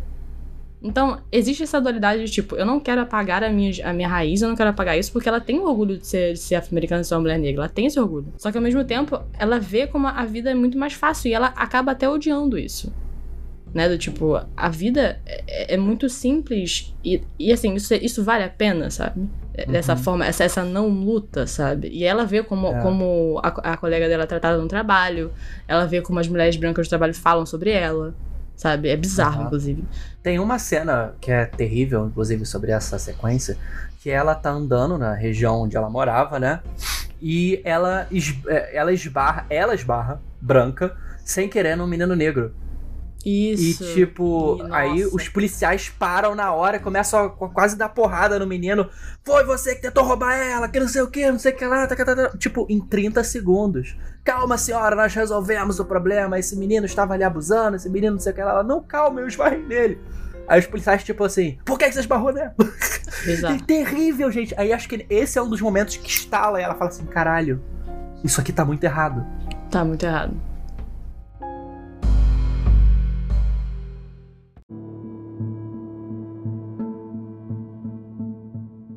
Então, existe essa dualidade de tipo, eu não quero apagar a minha, a minha raiz, eu não quero apagar isso, porque ela tem o orgulho de ser, de ser afro-americana e ser uma mulher negra. Ela tem esse orgulho. Só que ao mesmo tempo, ela vê como a vida é muito mais fácil e ela acaba até odiando isso. Né? Do tipo, a vida é, é muito simples e, e assim, isso, isso vale a pena, sabe? É, dessa uhum. forma, essa, essa não luta, sabe? E ela vê como, é. como a, a colega dela é tratada no trabalho, ela vê como as mulheres brancas do trabalho falam sobre ela sabe? É bizarro, uhum. inclusive. Tem uma cena que é terrível, inclusive, sobre essa sequência, que ela tá andando na região onde ela morava, né? E ela, é, ela esbarra, ela esbarra, branca, sem querer num menino negro. Isso. E tipo, e, aí os policiais param na hora começam a quase dar porrada no menino. Foi você que tentou roubar ela, que não sei o que, não sei o que lá. Tá, tá, tá. Tipo, em 30 segundos. Calma, senhora, nós resolvemos o problema. Esse menino estava ali abusando, esse menino não sei o que lá. Ela, não, calma, eu esbarrei nele. Aí os policiais, tipo assim, por que, você esbarrou nela? É terrível, gente. Aí acho que esse é um dos momentos que estala e ela fala assim: caralho, isso aqui tá muito errado. Tá muito errado.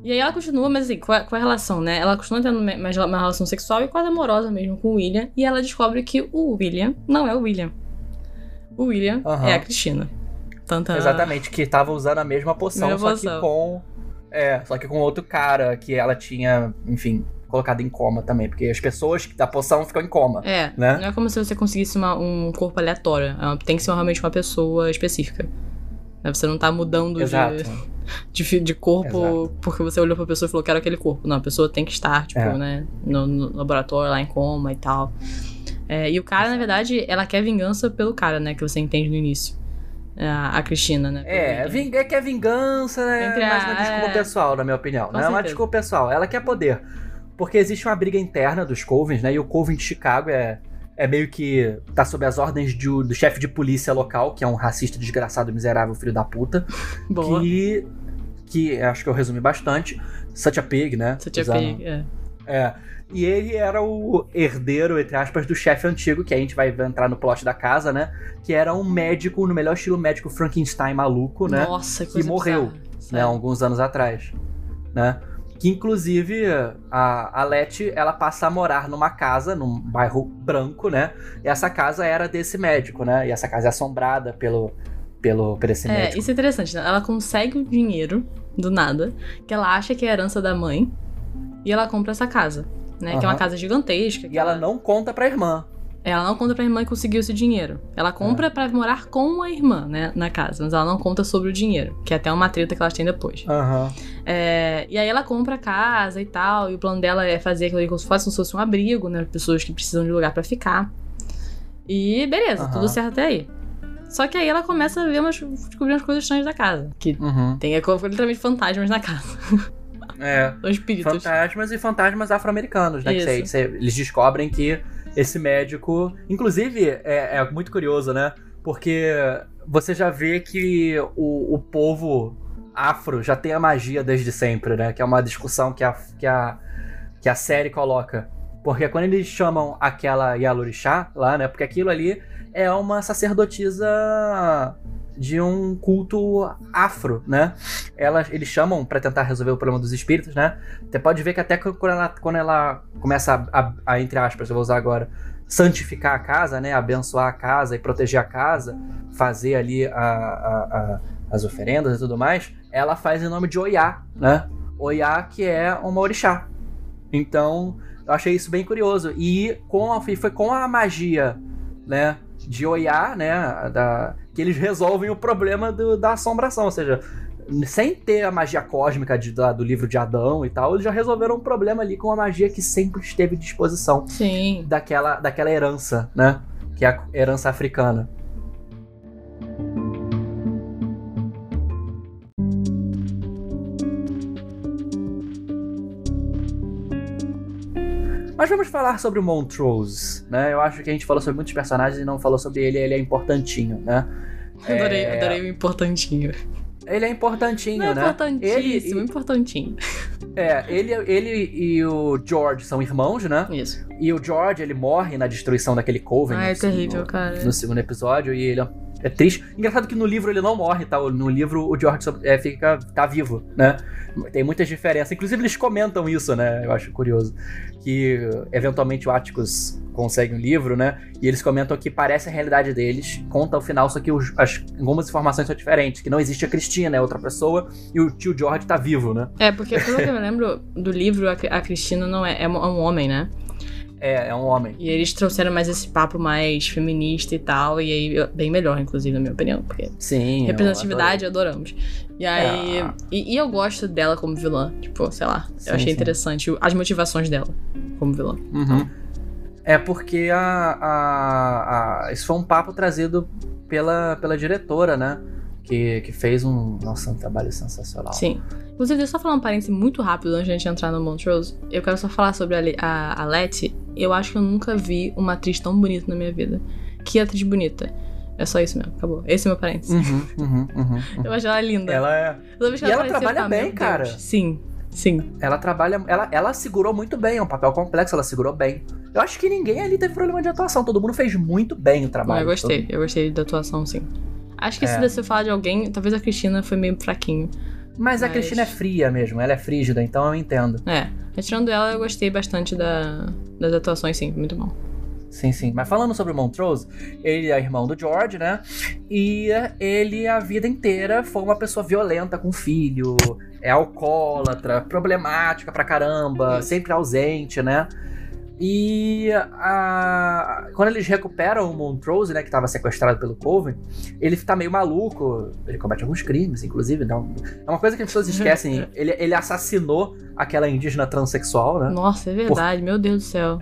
E aí ela continua, mas assim, com a, com a relação, né? Ela continua tendo mais uma relação sexual e quase amorosa mesmo com o William. E ela descobre que o William não é o William. O William uhum. é a Cristina. Tanta... Exatamente, que tava usando a mesma poção, mesma só poção. que com. É, só que com outro cara que ela tinha, enfim, colocado em coma também, porque as pessoas da poção ficam em coma. É. Né? Não é como se você conseguisse uma, um corpo aleatório. É tem que ser realmente uma pessoa específica. Né? Você não tá mudando Exato. de de, de corpo Exato. porque você olhou pra pessoa e falou que era aquele corpo. Não, a pessoa tem que estar, tipo, é. né, no, no, laboratório lá em coma e tal. É, e o cara, Exato. na verdade, ela quer vingança pelo cara, né, que você entende no início. A, a Cristina, né? É, ving é que é vingança, né? Entre mas uma desculpa é... pessoal, na minha opinião. não é uma desculpa pessoal. Ela quer poder. Porque existe uma briga interna dos Covens, né? E o Coven de Chicago é é meio que tá sob as ordens de, do chefe de polícia local, que é um racista desgraçado, miserável, filho da puta. Boa. Que, que acho que eu resumi bastante. Such a pig, né? Such a pig, é. É. E ele era o herdeiro, entre aspas, do chefe antigo, que a gente vai entrar no plot da casa, né? Que era um médico, no melhor estilo médico Frankenstein maluco, né? Nossa, que, que morreu, bizarra, né? Alguns anos atrás, né? Que inclusive a, a Letty, ela passa a morar numa casa, num bairro branco, né? E essa casa era desse médico, né? E essa casa é assombrada pelo, pelo, por esse É, médico. isso é interessante, né? Ela consegue o dinheiro do nada, que ela acha que é herança da mãe, e ela compra essa casa, né? Que é uma casa gigantesca. E ela não conta pra irmã. Ela não conta pra irmã que conseguiu esse dinheiro. Ela compra pra morar com a irmã, né, na casa, mas ela não conta sobre o dinheiro, que é até uma treta que elas têm depois. Aham. É, e aí ela compra a casa e tal, e o plano dela é fazer aquilo ali como se fosse, como se fosse um abrigo, né, pessoas que precisam de lugar pra ficar. E beleza, Aham. tudo certo até aí. Só que aí ela começa a ver umas, descobrir umas coisas estranhas da casa, que Uhum. tem é, literalmente fantasmas na casa, É. são espíritos. Fantasmas e fantasmas afro-americanos, né? Que cê- cê- eles descobrem que esse médico. Inclusive, é, é muito curioso, né? Porque você já vê que o, o povo afro já tem a magia desde sempre, né? Que é uma discussão que a, que a, que a série coloca. Porque quando eles chamam aquela Yalorixá lá, né? Porque aquilo ali é uma sacerdotisa de um culto afro, né? Ela, eles chamam pra tentar resolver o problema dos espíritos, né? Você pode ver que até quando ela, quando ela começa a, a- a, entre aspas, eu vou usar agora, santificar a casa, né? Abençoar a casa e proteger a casa, fazer ali a- as oferendas e tudo mais, ela faz em nome de Oiá, né? Oiá que é uma orixá. Então, eu achei isso bem curioso. E com a, foi com a magia, né? De Oiá, né? Da, que eles resolvem o problema do- da assombração. Ou seja, sem ter a magia cósmica de- da- do livro de Adão e tal, eles já resolveram um problema ali com a magia que sempre esteve à disposição Sim. daquela, daquela herança, né? Que é a herança africana. Mas vamos falar sobre o Montrose, né? Eu acho que a gente falou sobre muitos personagens e não falou sobre ele, ele é importantinho, né? Adorei, É, adorei o importantinho. Ele é importantinho, Não é né? importantíssimo, Ele, importantinho. é, ele, ele e o George são irmãos, né? Isso. E o George, ele morre na destruição daquele Coven. Ah, é terrível, no- cara. no segundo episódio e ele é- triste. Engraçado que no livro ele não morre, tá? No livro o George é, fica tá vivo, né? Tem muitas diferenças. Inclusive eles comentam isso, né? Eu acho curioso que eventualmente o Atticus consegue um livro, né? E eles comentam que parece a realidade deles, conta o final, só que os- as, algumas informações são diferentes, que não existe a Cristina, é outra pessoa e o tio George tá vivo, né? É, porque pelo que eu lembro do livro, a, a Cristina não é, é um é um homem, né? É, é um homem. E eles trouxeram mais esse papo mais feminista e tal, e aí bem melhor, inclusive, na minha opinião, porque Sim. representatividade adoramos. E aí. É. E, e eu gosto dela como vilã, tipo, sei lá. Sim, eu achei sim. interessante as motivações dela como vilã. Uhum. É porque a, a, a- isso foi um papo trazido pela, pela diretora, né? Que, que fez um, nossa, um trabalho sensacional. Sim. Inclusive, deixa eu só falar um parêntese muito rápido antes de a gente entrar no Montrose. Eu quero só falar sobre a, a, a Letty. Eu acho que eu nunca vi uma atriz tão bonita na minha vida. Que atriz bonita. É só isso mesmo, acabou. Esse é meu parêntese. Uhum, uhum, uhum, uhum. Eu acho ela linda. Ela é. Que E ela trabalha bem, cara. Sim, sim. Ela trabalha. Ela, ela segurou muito bem, é um papel complexo, ela segurou bem. Eu acho que ninguém ali teve problema de atuação, todo mundo fez muito bem o Não, trabalho. eu gostei. Eu gostei da atuação, sim. Acho que É. se você falar de alguém, talvez a Cristina foi meio fraquinho. Mas a Mas- Cristina é fria mesmo, ela é frígida, então eu entendo. É. Mas tirando ela, eu gostei bastante da, das atuações, sim. Muito bom. Sim, sim. Mas falando sobre o Montrose, ele é irmão do George, né? E ele, a vida inteira, foi uma pessoa violenta com o filho, é alcoólatra, problemática pra caramba, sempre ausente, né? E a- quando eles recuperam o Montrose, né, que estava sequestrado pelo Coven, ele tá meio maluco, ele comete alguns crimes, inclusive, não. É uma coisa que as pessoas esquecem, ele, ele assassinou aquela indígena transexual, né? Nossa, é verdade. Meu Deus do céu.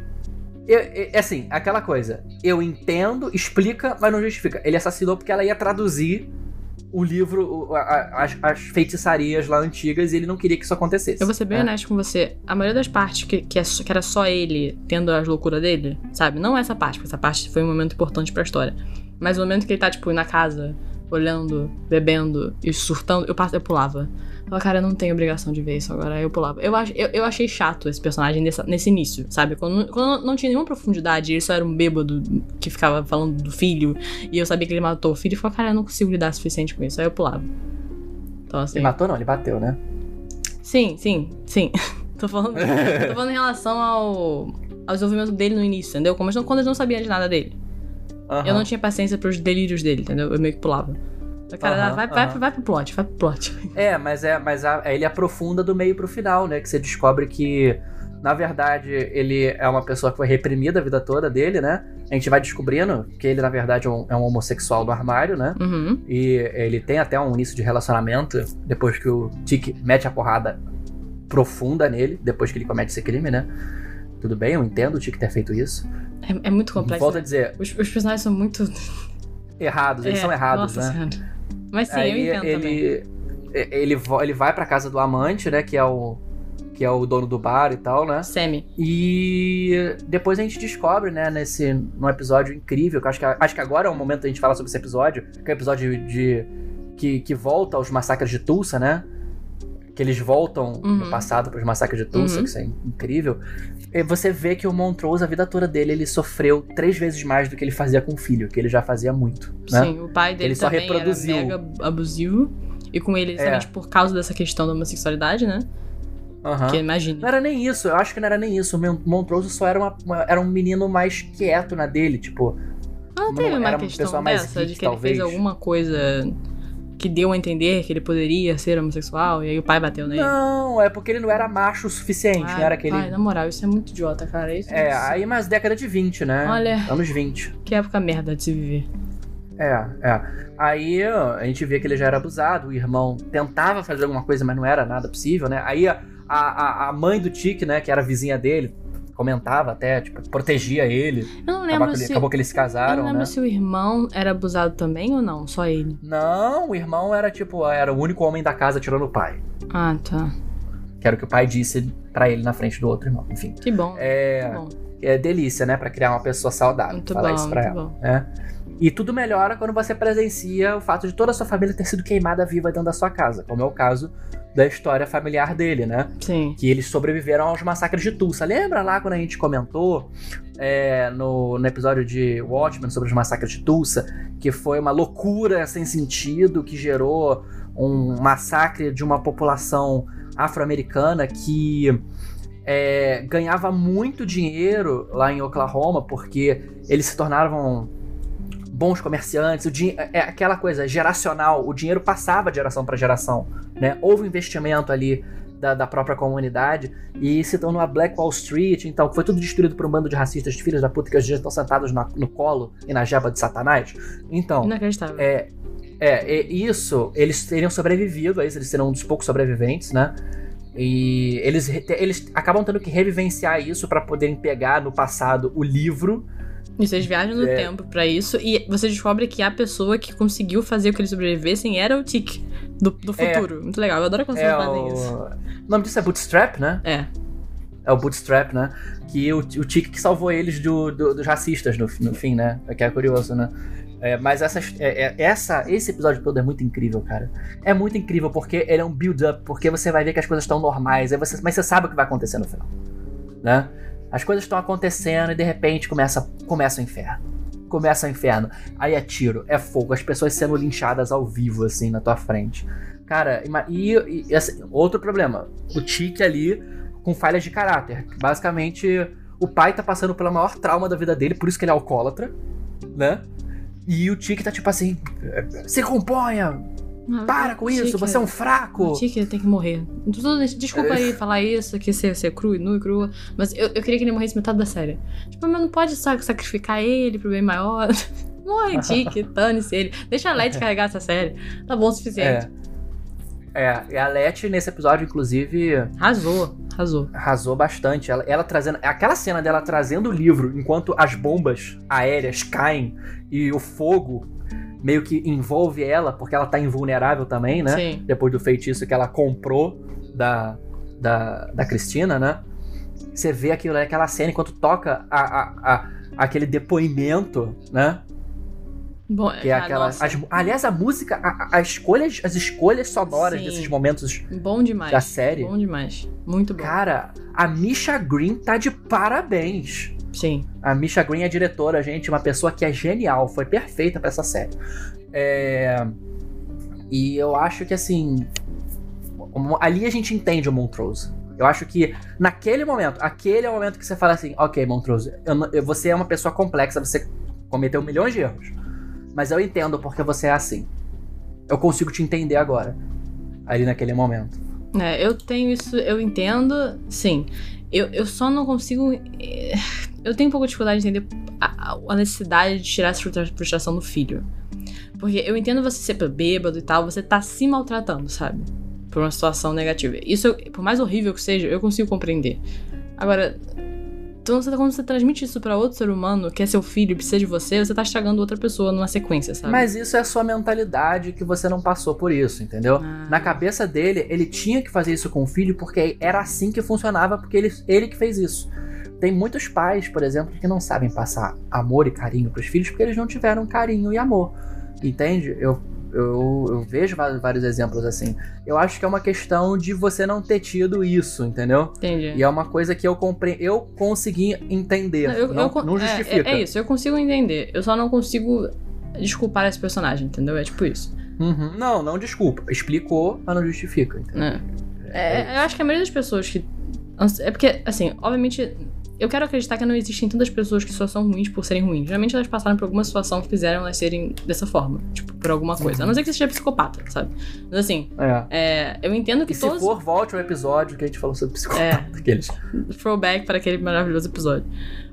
Eu- eu- é assim, aquela coisa. Eu entendo, explica, mas não justifica. Ele assassinou porque ela ia traduzir o livro, a- as, as feitiçarias lá antigas e ele não queria que isso acontecesse. Eu vou ser bem né? honesto com você. A maioria das partes que, que, é que era só ele tendo as loucuras dele, sabe? Não essa parte, porque essa parte foi um momento importante pra história. Mas o momento que ele tá, tipo, na casa, olhando, bebendo e surtando, eu, eu pulava. Eu falava, cara, eu não tenho obrigação de ver isso agora. Aí eu pulava. Eu, eu, eu achei chato esse personagem nessa- nesse início, sabe? Quando, quando não tinha nenhuma profundidade, ele só era um bêbado que ficava falando do filho, e eu sabia que ele matou o filho, e falava, cara, eu não consigo lidar o suficiente com isso. Aí eu pulava. Então, assim. Ele matou, não, ele bateu, né? Sim, sim, sim. tô, falando, tô falando em relação ao, ao desenvolvimento dele no início, entendeu? Como quando eu não sabia de nada dele. Aham. Eu não tinha paciência pros delírios dele, entendeu? Eu meio que pulava. Cara, Aham, vai, vai, aham. vai pro plot, vai pro plot. É, mas é, mas a- ele aprofunda do meio pro final, né? Que você descobre que, na verdade, ele é uma pessoa que foi reprimida a vida toda dele, né? A gente vai descobrindo que ele, na verdade, é um, é um homossexual do armário, né? Uhum. E ele tem até um início de relacionamento depois que o Tiki mete a porrada profunda nele, depois que ele comete esse crime, né? Tudo bem, eu entendo o Tiki ter feito isso. É, é muito complexo. Volto a dizer, Os, os personagens são muito. errados, eles É, são errados, nossa né? Senhora. Mas sim, eu Aí entendo também. ele, ele, ele vai pra casa do amante, né? Que é o que é o dono do bar e tal, né? Sammy. E depois a gente descobre, né, nesse num episódio incrível, que eu acho que acho que agora é o momento da gente falar sobre esse episódio, que é o episódio de que, que volta aos massacres de Tulsa, né? Que eles voltam no Uhum. passado para os massacres de Tulsa, Uhum. que isso é incrível. E você vê que o Montrose, a vida toda dele, ele sofreu três vezes mais do que ele fazia com o filho, que ele já fazia muito, né? Sim, o pai dele Ele só reproduziu. mega abusivo. E com ele, justamente por causa dessa questão da homossexualidade, né? Aham. Que imagina. Não era nem isso, eu acho que não era nem isso. O Mon- Montrose só era, uma, uma- era um menino mais quieto na dele, tipo. Não não teve uma questão pessoa mais dessa, de que ele talvez. fez alguma coisa que deu a entender que ele poderia ser homossexual, e aí o pai bateu nele. Não, é porque ele não era macho o suficiente, Ai, não era aquele. pai, na moral, isso é muito idiota, cara. Isso É, isso- aí mais década de 20, né? Olha. Anos 20. Que época merda de se viver. É, é. Aí a gente via que ele já era abusado, o irmão tentava fazer alguma coisa, mas não era nada possível, né? Aí a, a, a mãe do Tique, né, que era vizinha dele, comentava até, tipo, protegia ele. Eu não Acabou lembro que, ele- se. acabou que eles se eu não casaram, lembro né? se o irmão era abusado também ou não, só ele. Não, o irmão era tipo, era o único homem da casa tirando o pai. Ah, tá. Que era o que o pai disse pra ele na frente do outro irmão. Enfim. Que bom. É, Que bom. é delícia, né? Pra criar uma pessoa saudável. Muito falar bom, isso pra muito ela. bom. né? E tudo melhora quando você presencia o fato de toda a sua família ter sido queimada viva dentro da sua casa, como é o caso da história familiar dele, né? Sim. Que eles sobreviveram aos massacres de Tulsa. Lembra lá quando a gente comentou é, no, no episódio de Watchmen sobre os massacres de Tulsa, que foi uma loucura sem sentido que gerou um massacre de uma população afro-americana que é, ganhava muito dinheiro lá em Oklahoma porque eles se tornaram bons comerciantes, o din- é aquela coisa geracional, o dinheiro passava de geração para geração, né? Houve um investimento ali da, da própria comunidade e se tornou a Black Wall Street, então foi tudo destruído por um bando de racistas, de filhos da puta que hoje estão sentados na- no colo e na jeba de Satanás. Então, Inacreditável. é, é, é, isso, eles teriam sobrevivido a isso, eles seriam um dos poucos sobreviventes, né? E eles, eles acabam tendo que revivenciar isso pra poderem pegar no passado o livro. E vocês viajam no É. tempo pra isso e você descobre que a pessoa que conseguiu fazer com que eles sobrevivessem era o Tic do, do É. futuro. Muito legal. Eu adoro quando É vocês fazem isso. o... o nome disso é Bootstrap, né? É. É o Bootstrap, né? Que o, o Tic que salvou eles do, do- dos racistas no, no fim, né? Que é curioso, né? É, mas essa, é, é- essa, esse episódio todo é muito incrível, cara. É muito incrível porque ele é um build-up, porque você vai ver que as coisas estão normais, você, mas você sabe o que vai acontecer no final, né? As coisas estão acontecendo e de repente começa, começa o inferno. Começa o inferno. Aí é tiro, é fogo, as pessoas sendo linchadas ao vivo, assim, na tua frente. Cara, e, e- e assim, outro problema. O Tique ali com falhas de caráter. Basicamente, o pai tá passando pela maior trauma da vida dele, por isso que ele é alcoólatra, né? E o Tique tá tipo assim: se componha, Ah, para com isso, você é um fraco. O Tic tem que morrer. Desculpa aí falar isso, que ser, ser cru e nu e crua, mas eu, eu queria que ele morresse metade da série. Tipo, mas não pode sac- sacrificar ele pro bem maior. Morre, Tic, dane-se ele. Deixa a Led carregar essa série. Tá bom o suficiente. É. É, e a Letty nesse episódio, inclusive, Arrasou, arrasou. arrasou bastante. Ela, ela trazendo. Aquela cena dela trazendo o livro enquanto as bombas aéreas caem e o fogo meio que envolve ela, porque ela tá invulnerável também, né? Sim. depois do feitiço que ela comprou da, da, da Cristina, né? Você vê aquilo, aquela cena enquanto toca a, a, a- aquele depoimento, né? Bom, Que é ah, aquela. as- aliás, a música, a- a escolhas, as escolhas sonoras Sim. desses momentos bom demais. da série. Bom demais. Muito bom. Cara, a Misha Green tá de parabéns. Sim. A Misha Green é diretora, gente, uma pessoa que é genial, foi perfeita pra essa série. É, E eu acho que assim. Ali a gente entende o Montrose. Eu acho que naquele momento, aquele é o momento que você fala assim, ok, Montrose, eu, eu, você é uma pessoa complexa, você cometeu milhões de erros. Mas eu entendo porque você é assim. Eu consigo te entender agora. Ali naquele momento. É, eu tenho isso, eu entendo, sim. Eu, eu só não consigo. Eu tenho um pouco de dificuldade de entender a, a necessidade de tirar essa frustração do filho. Porque eu entendo você ser bêbado e tal, você tá se maltratando, sabe? Por uma situação negativa. Isso, por mais horrível que seja, eu consigo compreender. Agora, então, quando você transmite isso para outro ser humano, que é seu filho precisa de você, você tá estragando outra pessoa numa sequência, sabe? Mas isso é a sua mentalidade que você não passou por isso, entendeu? Ah. Na cabeça dele, ele tinha que fazer isso com o filho porque era assim que funcionava, porque ele, ele que fez isso. Tem muitos pais, por exemplo, que não sabem passar amor e carinho pros filhos porque eles não tiveram carinho e amor. Entende? Eu eu, eu vejo vários, exemplos assim. Eu acho que é uma questão de você não ter tido isso, entendeu? Entendi. E é uma coisa que eu comprei, eu consegui entender. Não, eu, não, eu, não é, justifica. É, é, isso, eu consigo entender. Eu só não consigo desculpar esse personagem, entendeu? É tipo isso. Uhum. Não, não desculpa. Explicou, mas não justifica. Entendeu? É. É, é eu acho que a maioria das pessoas que. É porque, assim, obviamente, eu quero acreditar que não existem tantas pessoas que só são ruins por serem ruins. Geralmente elas passaram por alguma situação que fizeram elas serem dessa forma. Tipo, por alguma coisa. A não ser que você seja psicopata, sabe? Mas assim, é. É, eu entendo que e todos... se for, volte ao episódio que a gente falou sobre psicopata. É. Aqueles. Throwback para aquele maravilhoso episódio.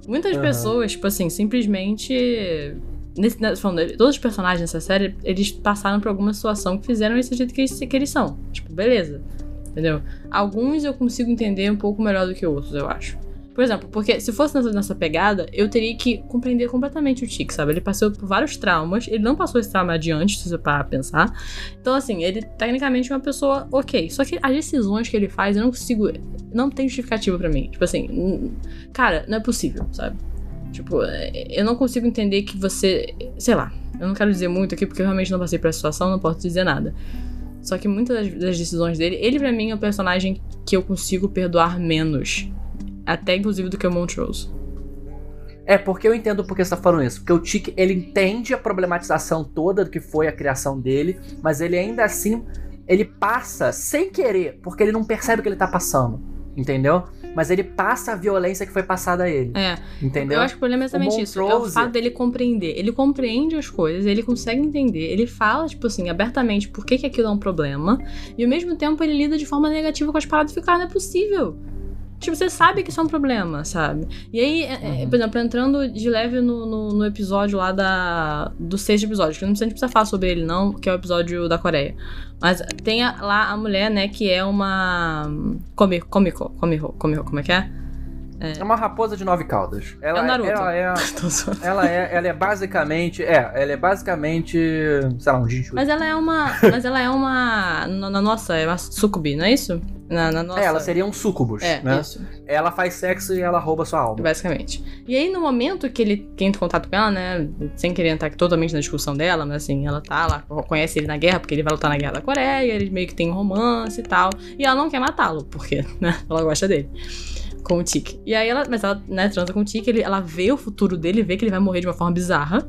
Muitas uhum. pessoas, tipo assim, simplesmente nesse, né, falando, todos os personagens dessa série, eles passaram por alguma situação que fizeram esse jeito que eles, que eles são. Tipo, beleza. Entendeu? Alguns eu consigo entender um pouco melhor do que outros, eu acho. Por exemplo, porque se fosse nessa, pegada, eu teria que compreender completamente o Tic, sabe? Ele passou por vários traumas, ele não passou esse trauma adiante, se você parar pra pensar. Então, assim, ele tecnicamente é uma pessoa ok. Só que as decisões que ele faz, eu não consigo. Não tem justificativa para mim. Tipo assim, cara, não é possível, sabe? Tipo, eu não consigo entender que você. Sei lá, eu não quero dizer muito aqui porque eu realmente não passei por essa situação, não posso dizer nada. Só que muitas das, das decisões dele, ele para mim é o personagem que eu consigo perdoar menos até inclusive do que o Montrose. É, porque eu entendo porque você tá falando isso. Porque o Tic, ele entende a problematização toda do que foi a criação dele, mas ele ainda assim, ele passa sem querer, porque ele não percebe o que ele tá passando. Entendeu? Mas ele passa a violência que foi passada a ele. É. Entendeu? Eu acho que o problema é exatamente o isso. É o fato dele compreender. Ele compreende as coisas, ele consegue entender. Ele fala, tipo assim, abertamente por que, que aquilo é um problema. E ao mesmo tempo ele lida de forma negativa com as paradas e fica, ah, não é possível. Tipo, você sabe que isso é um problema, sabe? E aí, é, é, uhum. por exemplo, entrando de leve no, no, no, episódio lá da, do sexto episódio, que não precisa, precisa falar sobre ele, não, que é o episódio da Coreia. Mas tem a, lá a mulher, né, que é uma. Cômico, cômico, cômico, como é que é? É. é uma raposa de nove caudas. Ela, é o Naruto. Ela é, ela é, ela é basicamente, é, ela é basicamente, sei lá, um Jinchuriki. Mas ela é uma, mas ela é uma, na nossa, é uma sucubi, não é isso? Na, na nossa... É, ela seria um sucubus, é, né? isso. Ela faz sexo e ela rouba sua alma. Basicamente. E aí, no momento que ele entra em contato com ela, né, sem querer entrar totalmente na discussão dela, mas assim, ela tá lá, conhece ele na guerra, porque ele vai lutar na guerra da Coreia, eles meio que tem um romance e tal, e ela não quer matá-lo, porque, né, ela gosta dele com o Tic. E aí ela, mas ela, né, transa com o Tic, ele, ela vê o futuro dele, vê que ele vai morrer de uma forma bizarra.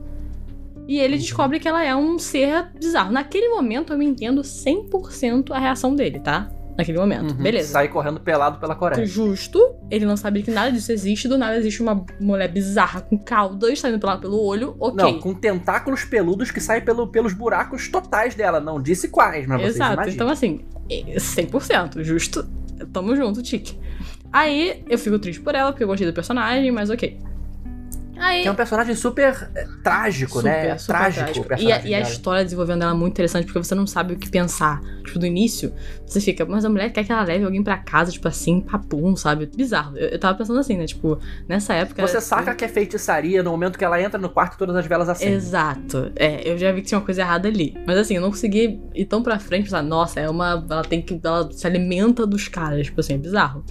E ele descobre que ela é um ser bizarro. Naquele momento eu entendo 100% a reação dele, tá? Naquele momento. Uhum. Beleza. Sai correndo pelado pela Coreia. Justo. Ele não sabe que nada disso existe. Do nada existe uma mulher bizarra com caudas saindo pela, pelo olho. Ok. Não, com tentáculos peludos que saem pelo, pelos buracos totais dela. Não disse quais, mas Exato. vocês imaginam. Então, assim, 100%. Justo. Tamo junto, Tique. Aí eu fico triste por ela, porque eu gostei do personagem, mas ok. Aí... Que é um personagem super é, trágico, super, né? Super trágico. trágico. E, a, e a história desenvolvendo ela é muito interessante porque você não sabe o que pensar. Tipo, do início, você fica, mas a mulher quer que ela leve alguém pra casa, tipo assim, papum, sabe? Bizarro. Eu, eu tava pensando assim, né? Tipo, nessa época. Você saca que é feitiçaria no momento que ela entra no quarto todas as velas acendem. Exato. É, eu já vi que tinha uma coisa errada ali. Mas assim, eu não consegui ir tão pra frente pensar, nossa, é uma. Ela tem que. Ela se alimenta dos caras. Tipo assim, é bizarro.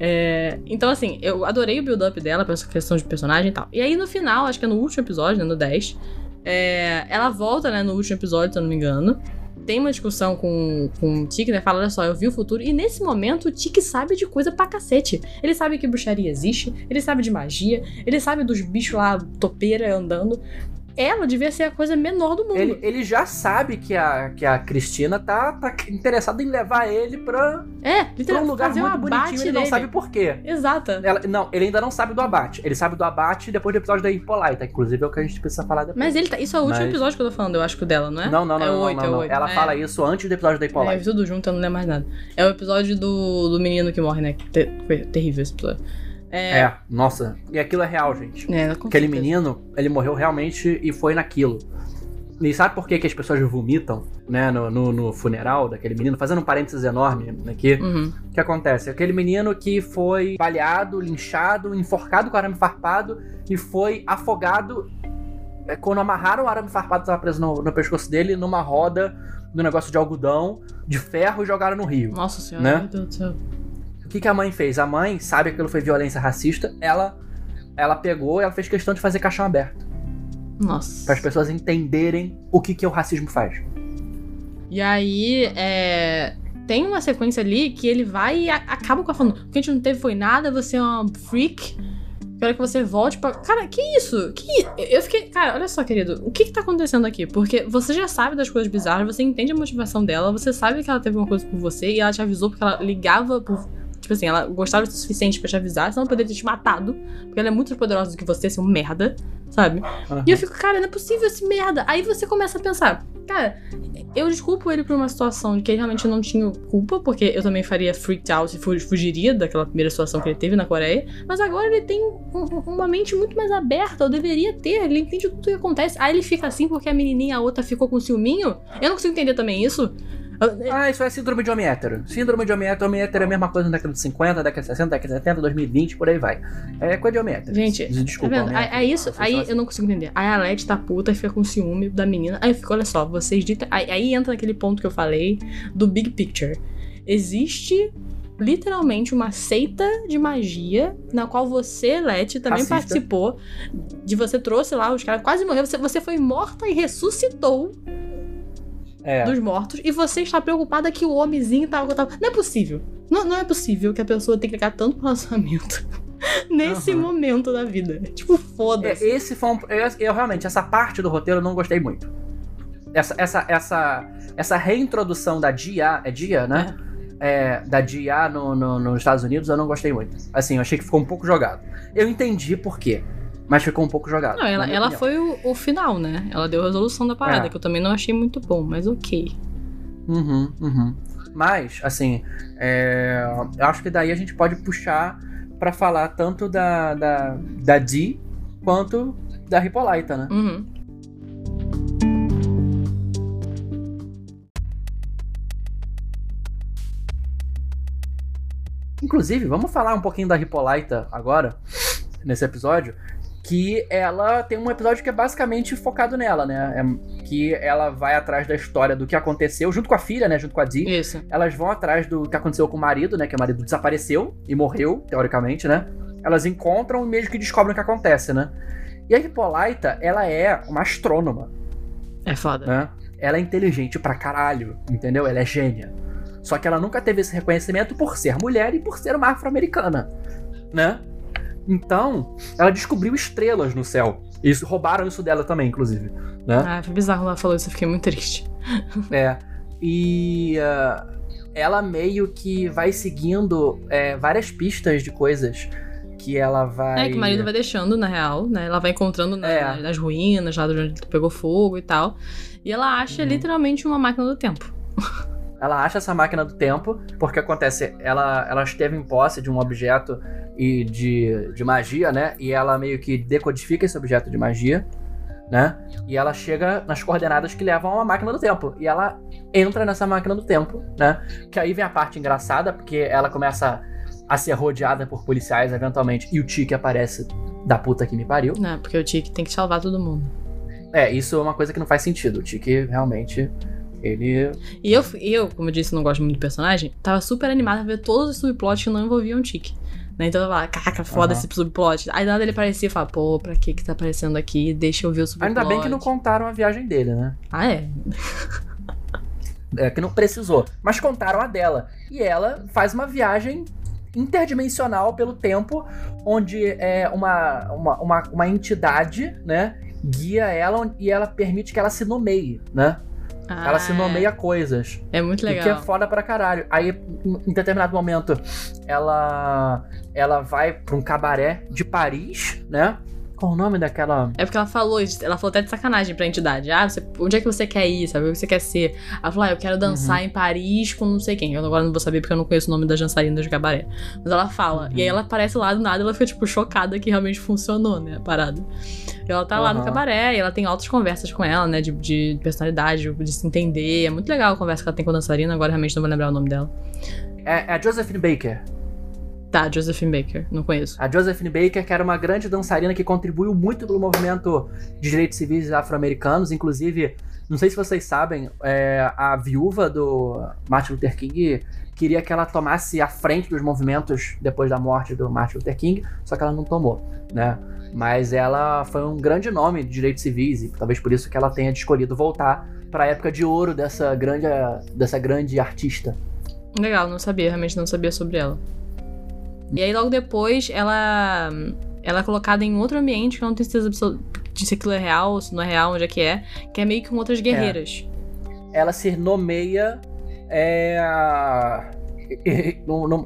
É, então, assim, eu adorei o build-up dela pra essa questão de personagem e tal. E aí, no final, acho que é no último episódio, né, no 10, é, ela volta, né, no último episódio, se eu não me engano. Tem uma discussão com, com o Tiki, né? Fala, olha só, eu vi o futuro. E nesse momento, o Tiki sabe de coisa pra cacete. Ele sabe que bruxaria existe, ele sabe de magia, ele sabe dos bichos lá, topeira andando ela devia ser a coisa menor do mundo. Ele, ele já sabe que a, que a Cristina tá, tá interessada em levar ele pra, é, pra um lugar fazer um muito bonitinho ele não sabe por quê. Exata. Ela- não, ele ainda não sabe do abate. Ele sabe do abate depois do episódio da Hippolyta. Inclusive é o que a gente precisa falar depois. Mas ele tá. Isso é o último Mas- episódio que eu tô falando, eu acho que dela, não é? Não, não, não, é o não, 8, não, é o não. 8. Ela é. fala isso antes do episódio da É, Hippolyta. tudo junto, eu não lembro mais nada. É o episódio do, do menino que morre, né? Ter- foi terrível esse episódio. É. É, nossa. E aquilo é real, gente. é, Aquele menino, ele morreu realmente e foi naquilo. E sabe por que, que as pessoas vomitam, né, no, no, no funeral daquele menino? Fazendo um parênteses enorme aqui. Uhum. O que acontece? Aquele menino que foi baleado, linchado, enforcado com arame farpado e foi afogado é, quando amarraram o arame farpado que estava preso no, no pescoço dele numa roda do negócio de algodão, de ferro e jogaram no rio. Nossa senhora, Né? meu Deus do céu. O que, que a mãe fez? A mãe sabe que aquilo foi violência racista, ela, ela pegou e ela fez questão de fazer caixão aberto. Nossa. Para as pessoas entenderem o que, que o racismo faz. E aí, é. Tem uma sequência ali que ele vai e acaba com a falando: o que a gente não teve foi nada, você é uma freak. Quero que você volte pra. Cara, que isso? Que. Eu fiquei. Cara, olha só, querido. O que que tá acontecendo aqui? Porque você já sabe das coisas bizarras, você entende a motivação dela, você sabe que ela teve uma coisa por você e ela te avisou porque ela ligava por. Tipo assim, ela gostava o suficiente pra te avisar, senão ela poderia ter te matado. Porque ela é muito mais poderosa do que você, seu merda, sabe? Aham. E eu fico, cara, não é possível esse merda. Aí você começa a pensar, cara, eu desculpo ele por uma situação de que ele realmente não tinha culpa, porque eu também faria freaked out e fu- fugiria daquela primeira situação que ele teve na Coreia. Mas agora ele tem um- uma mente muito mais aberta, eu deveria ter, ele entende tudo o que acontece. Aí ele fica assim porque a menininha, a outra, ficou com ciúminho. Eu não consigo entender também isso. Eu- Ah, isso é síndrome de homem hétero. Síndrome de homem hétero, homem hétero é a mesma coisa na década de 50, década de 60, década de 70, 2020, por aí vai. É coisa de homem hétero. Gente, Desculpa, tá vendo? Aí, hétero. aí isso, aí assim. eu não consigo entender. Aí a Leti tá puta e fica com ciúme da menina. Aí eu fico, olha só, vocês ditam. Aí, aí entra naquele ponto que eu falei do big picture. Existe literalmente uma seita de magia na qual você, Leti, também Racista. participou. De você trouxe lá, os caras quase morreram. Você, você foi morta e ressuscitou É. dos mortos. E você está preocupada que o homenzinho tava. tava... Não é possível. Não, não é possível que a pessoa tenha que ligar tanto pro relacionamento nesse Aham. momento da vida. Tipo, É, foda-se. esse foi um, eu, eu realmente, essa parte do roteiro eu não gostei muito. Essa, essa, essa, essa reintrodução da Dia, é Dia, né? É, da Dia no, no- nos Estados Unidos eu não gostei muito. Assim, eu achei que ficou um pouco jogado. Eu entendi por quê, mas ficou um pouco jogado. Não, ela, ela foi o, o final, né? Ela deu a resolução da parada, É. que eu também não achei muito bom, mas ok. Uhum, uhum. Mas, assim, é, eu acho que daí a gente pode puxar pra falar tanto da, da, da Dee quanto da Hippolyta, né? Uhum. Inclusive, vamos falar um pouquinho da Hippolyta agora, nesse episódio, que ela tem um episódio que é basicamente focado nela, né? É- que ela vai atrás da história do que aconteceu, junto com a filha, né? Junto com a Dee. Isso. Elas vão atrás do que aconteceu com o marido, né? Que o marido desapareceu e morreu, teoricamente, né? Elas encontram e meio que descobrem o que acontece, né? E a Hippolyta, ela é uma astrônoma, É foda. né? Ela é inteligente pra caralho, entendeu? Ela é gênia. Só que ela nunca teve esse reconhecimento por ser mulher e por ser uma afro-americana, né? Então, ela descobriu estrelas no céu. Isso, roubaram isso dela também, inclusive, né? Ah, foi bizarro ela falou isso, eu fiquei muito triste. É. E ah, ela meio que vai seguindo é, várias pistas de coisas que ela vai. É, que o marido vai deixando, na real, né? Ela vai encontrando na- É. nas ruínas, lá de onde pegou fogo e tal. E ela acha Uhum. literalmente uma máquina do tempo. Ela acha essa máquina do tempo, porque acontece, ela, ela esteve em posse de um objeto e de, de magia, né? E ela meio que decodifica esse objeto de magia, né? E ela chega nas coordenadas que levam a uma máquina do tempo. E ela entra nessa máquina do tempo, né? Que aí vem a parte engraçada, porque ela começa a ser rodeada por policiais eventualmente, e o Tiki aparece da puta que me pariu. Né? Porque o Tiki tem que salvar todo mundo. É, isso é uma coisa que não faz sentido. O Tiki realmente. Ele. E eu, eu, como eu disse, não gosto muito do personagem, tava super animada a ver todos os subplots que não envolviam o Tiki. Né? Então eu falava, caraca, foda Aham. esse subplot. Aí nada ele aparecia e falava, pô, pra que que tá aparecendo aqui? Deixa eu ver o subplot. Ainda bem que não contaram a viagem dele, né? Ah, é? É, que não precisou. Mas contaram a dela. E ela faz uma viagem interdimensional pelo tempo, onde é uma, uma, uma, uma entidade, né? guia ela e ela permite que ela se nomeie, né? Ah, ela se nomeia coisas. É muito O que é legal. foda pra caralho. Aí, em determinado momento, ela ela vai pra um cabaré de Paris, né? Qual o nome daquela. É porque ela falou, ela falou até de sacanagem pra entidade. Ah, você- onde é que você quer ir, sabe? O que você quer ser? Ela falou, ah, eu quero Uhum. dançar em Paris com não sei quem. Eu agora não vou saber porque eu não conheço o nome das dançarinas de cabaré. Mas ela fala. Uhum. E aí ela aparece lá do nada e ela fica, tipo, chocada que realmente funcionou, né? A parada. E ela tá lá no cabaré e ela tem altas conversas com ela, né? De, de personalidade, de se entender. É muito legal a conversa que ela tem com a dançarina. Agora realmente não vou lembrar o nome dela. É, é a Josephine Baker. Tá, Josephine Baker. Não conheço. A Josephine Baker, que era uma grande dançarina que contribuiu muito pelo movimento de direitos civis afro-americanos. Inclusive, não sei se vocês sabem, é, a viúva do Martin Luther King queria que ela tomasse a frente dos movimentos depois da morte do Martin Luther King, só que ela não tomou, né? Mas ela foi um grande nome de direitos civis e talvez por isso que ela tenha escolhido voltar para a época de ouro dessa grande, dessa grande artista. Legal, não sabia, realmente não sabia sobre ela. E aí logo depois ela ela é colocada em outro ambiente que eu não tenho certeza de se aquilo é real ou se não é real, onde é que é, que é meio que com outras guerreiras. ela se nomeia é,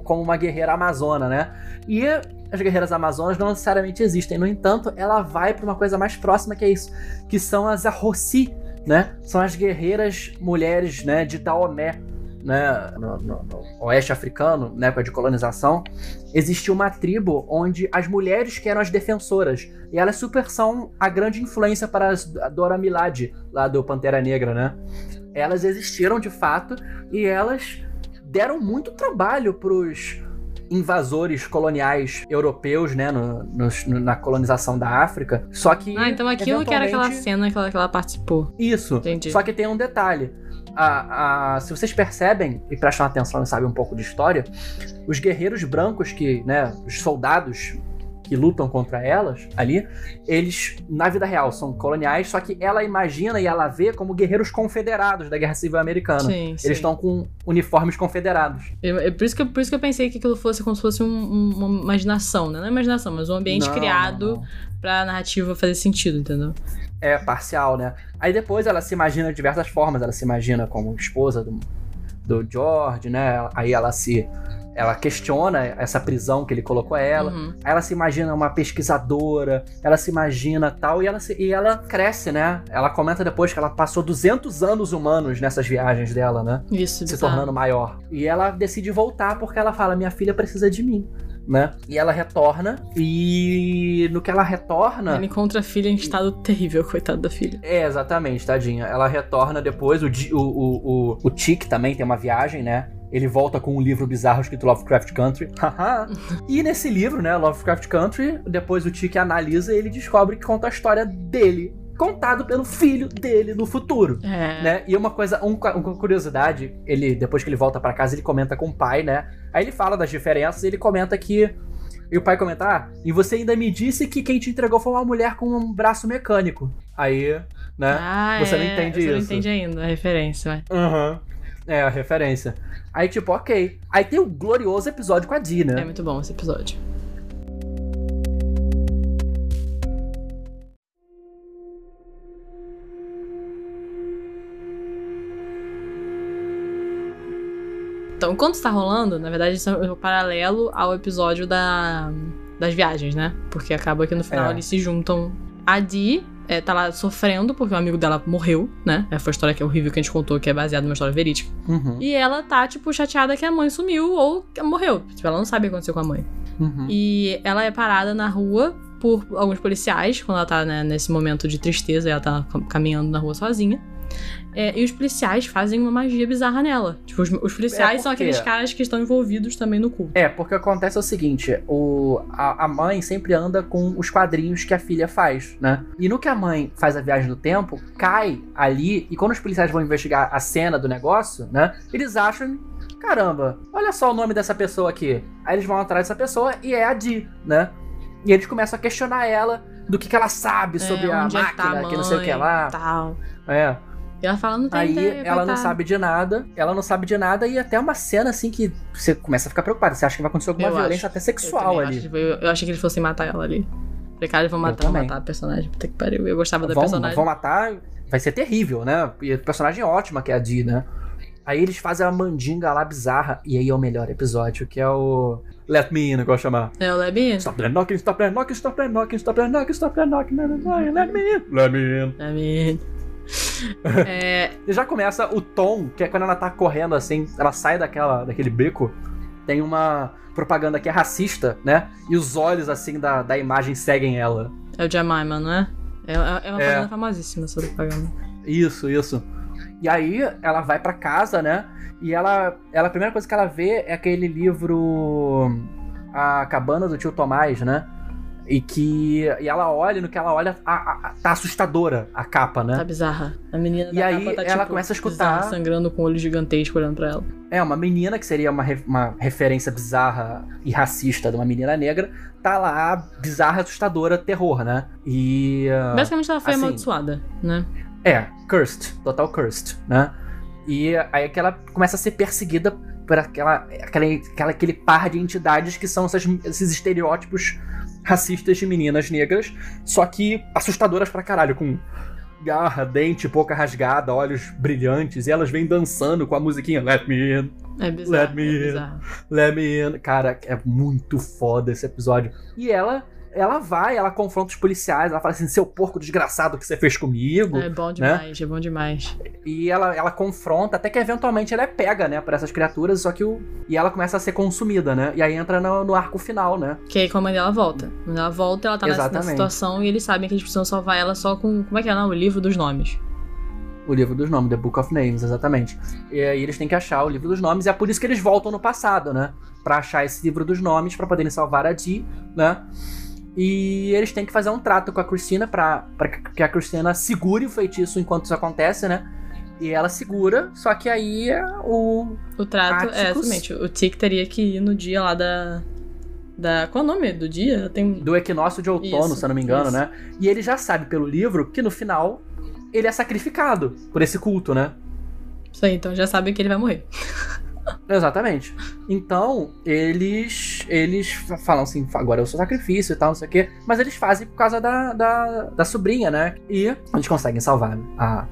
como uma guerreira amazona, né? E as guerreiras amazonas não necessariamente existem. No entanto, ela vai para uma coisa mais próxima que é isso, que são as Arrossi, né? São as guerreiras mulheres, né, de Daomé, né, no, no- no oeste africano, na época de colonização, existia uma tribo onde as mulheres que eram as defensoras, e elas super são a grande influência para a Dora Milad, lá do Pantera Negra, né? Elas existiram de fato e elas deram muito trabalho pros invasores coloniais europeus, né, no- no- na colonização da África. Só que Ah, então aquilo que era aquela eventualmente- cena que ela, que ela participou. isso. Entendi. Só que tem um detalhe. A- a- se vocês percebem e prestam atenção e sabem um pouco de história, os guerreiros brancos que, né, os soldados que lutam contra elas ali, eles na vida real são coloniais, só que ela imagina e ela vê como guerreiros confederados da Guerra Civil Americana. Sim, sim. Eles estão com uniformes confederados. Eu- eu- por, isso que, eu- por isso que eu pensei que aquilo fosse como se fosse um- um- uma imaginação, né? Não é imaginação, mas um ambiente Não, criado não. pra narrativa fazer sentido, entendeu? É parcial, né? Aí depois ela se imagina de diversas formas. Ela se imagina como esposa do, do George, né? Aí ela se. Ela questiona essa prisão que ele colocou ela. Uhum. Aí ela se imagina uma pesquisadora, ela se imagina tal, e ela, se- e ela cresce, né? Ela comenta depois que ela passou 200 anos humanos nessas viagens dela, né? Isso, Se bizarro. tornando maior. E ela decide voltar porque ela fala: minha filha precisa de mim, né? E ela retorna, e no que ela retorna. Ele encontra a filha em estado terrível, coitado da filha. É, exatamente, tadinha. Ela retorna depois, o, o, o, o, o Tick também tem uma viagem, né? Ele volta com um livro bizarro escrito Lovecraft Country. E nesse livro, né, Lovecraft Country, depois o Tick analisa e ele descobre que conta a história dele, contado pelo filho dele no futuro. É. Né? E uma coisa, um- uma curiosidade, ele depois que ele volta pra casa, ele comenta com o pai, né? Aí ele fala das diferenças e ele comenta que e o pai comenta: "Ah, e você ainda me disse que quem te entregou foi uma mulher com um braço mecânico". Aí, né? Ah, Você não é, entende você não isso. entende ainda a referência. Aham. É a referência. Aí tipo, OK. Aí tem o glorioso episódio com a né? É muito bom esse episódio. Então, enquanto está rolando, na verdade, isso é um paralelo ao episódio da, das viagens, né? Porque acaba que no final É. eles se juntam. A Dee é, tá lá sofrendo porque um amigo dela morreu, né? Essa foi a história que é horrível que a gente contou, que é baseada numa história verídica. Uhum. E ela tá, tipo, chateada que a mãe sumiu ou morreu. Tipo, ela não sabe o que aconteceu com a mãe. Uhum. E ela é parada na rua por alguns policiais, quando ela tá né, nesse momento de tristeza, ela tá cam- caminhando na rua sozinha. É, e os policiais fazem uma magia bizarra nela. Tipo, os, os policiais É, são aqueles caras que estão envolvidos também no culto. É, porque acontece o seguinte, o, a, a mãe sempre anda com os quadrinhos que a filha faz, né? E no que a mãe faz a viagem no tempo, cai ali, e quando os policiais vão investigar a cena do negócio, né? Eles acham, caramba, olha só o nome dessa pessoa aqui. Aí eles vão atrás dessa pessoa e é a Di, né? E eles começam a questionar ela do que, que ela sabe sobre É, a onde é máquina, tá a que não sei o que mãe, lá. Tal. É. E ela fala, não tem Aí ideia, ela não coitada. sabe de nada, ela não sabe de nada, e até uma cena assim que você começa a ficar preocupado. Você acha que vai acontecer alguma Eu violência acho. até Eu sexual também ali. acho, tipo, eu, eu achei que eles fossem matar ela ali. Falei, cara, eles vão matar, vão matar a personagem. Puta que pariu. Eu gostava da vão, personagem. vão matar, vai ser terrível, né? E a personagem ótima que é a Dee, né? Aí eles fazem a mandinga lá bizarra, e aí é o melhor episódio, que é o Let Me In, eu gosto de chamar. É o Lebin? Stop that knocking, stop that knocking, stop that knocking, stop that knocking, stop that knocking, let me in, let me in. Lebin. É, E já começa o tom, que é quando ela tá correndo assim, ela sai daquela, daquele beco, tem uma propaganda que é racista, né? E os olhos assim da, da imagem seguem ela. é o Jemima, não é? É, é uma É. propaganda famosíssima essa propaganda. Isso, isso. E aí ela vai pra casa, né? E ela, ela a primeira coisa que ela vê é aquele livro A Cabana do Tio Tomás, né? E que e ela olha, no que ela olha, a- a- a- tá assustadora a capa, né? Tá bizarra. A menina E aí capa tá, ela tipo, começa a escutar- bizarra, sangrando com o olho gigantesco olhando pra ela. É, uma menina que seria uma, uma referência bizarra e racista de uma menina negra, tá lá, bizarra, assustadora, terror, né? E. ah, Basicamente ela foi assim, amaldiçoada, né? É, cursed, total cursed, né? E aí é que ela começa a ser perseguida por aquela, aquela, aquela, aquele par de entidades que são essas- esses estereótipos racistas de meninas negras, só que assustadoras pra caralho, com garra, dente, boca rasgada, olhos brilhantes, e elas vêm dançando com a musiquinha Let Me In, É bizarro. Let me é in. bizarro. Let Me In. Cara, é muito foda esse episódio. E ela, ela vai, ela confronta os policiais, ela fala assim, seu porco desgraçado que você fez comigo. É bom demais, é bom demais. E ela, ela confronta, até que eventualmente ela é pega, né, por essas criaturas, só que o. E ela começa a ser consumida, né? E aí entra no, no arco final, né? Que aí quando a mãe dela volta. Quando ela volta, ela tá nessa, nessa situação e eles sabem que eles precisam salvar ela só com. Como é que é? Não, o livro dos nomes. O livro dos nomes, The Book of Names, exatamente. E aí eles têm que achar o livro dos nomes, e é por isso que eles voltam no passado, né? Pra achar esse livro dos nomes, pra poderem salvar a Dee, né? E eles têm que fazer um trato com a Christina pra, pra que a Christina segure o feitiço enquanto isso acontece, né? E ela segura, só que aí é o. O trato é Áticos. exatamente. O Tic teria que ir no dia lá da. Da. Qual é o nome do dia? Tem. do equinócio de outono, Isso, se eu não me engano, isso. né? E ele já sabe pelo livro que no final ele é sacrificado por esse culto, né? Isso aí, então já sabe que ele vai morrer. Exatamente. Então, eles eles fa- falam assim, agora é o seu sacrifício e tal, não sei o quê. Mas eles fazem por causa da, da, da sobrinha, né? E eles conseguem salvar a,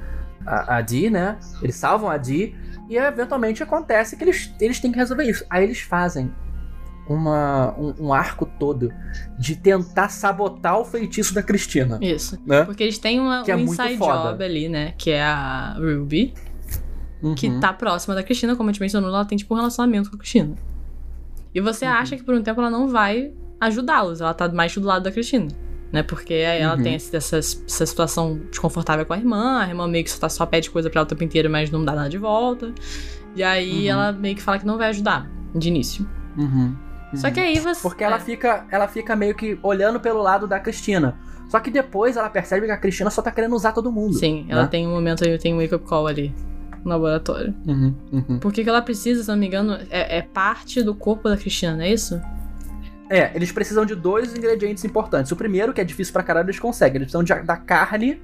a, a Dee, né? Eles salvam a Dee e eventualmente acontece que eles, eles têm que resolver isso. Aí eles fazem uma, um, um arco todo de tentar sabotar o feitiço da Cristina, Isso. né? Porque eles têm uma, Que é um muito inside job ali, né? Que é a Ruby, que Uhum. tá próxima da Cristina, como a gente mencionou, ela tem tipo um relacionamento com a Cristina. E você Uhum. acha que por um tempo ela não vai ajudá-los, ela tá mais do lado da Cristina. Né? Porque aí ela Uhum. tem essa, essa situação desconfortável com a irmã, a irmã meio que só, tá- só pede coisa pra ela o tempo inteiro, mas não dá nada de volta. E aí Uhum. ela meio que fala que não vai ajudar, de início. Uhum. Só que aí você. Porque ela é, fica, ela fica meio que olhando pelo lado da Cristina. Só que depois ela percebe que a Cristina só tá querendo usar todo mundo. Sim, ela né? tem um momento aí, tem um wake-up call ali no laboratório. Uhum, uhum. Porque ela precisa, se não me engano, é, é parte do corpo da Cristina, não é isso? É, eles precisam de dois ingredientes importantes. O primeiro, que é difícil pra caralho, eles conseguem. Eles precisam de- da carne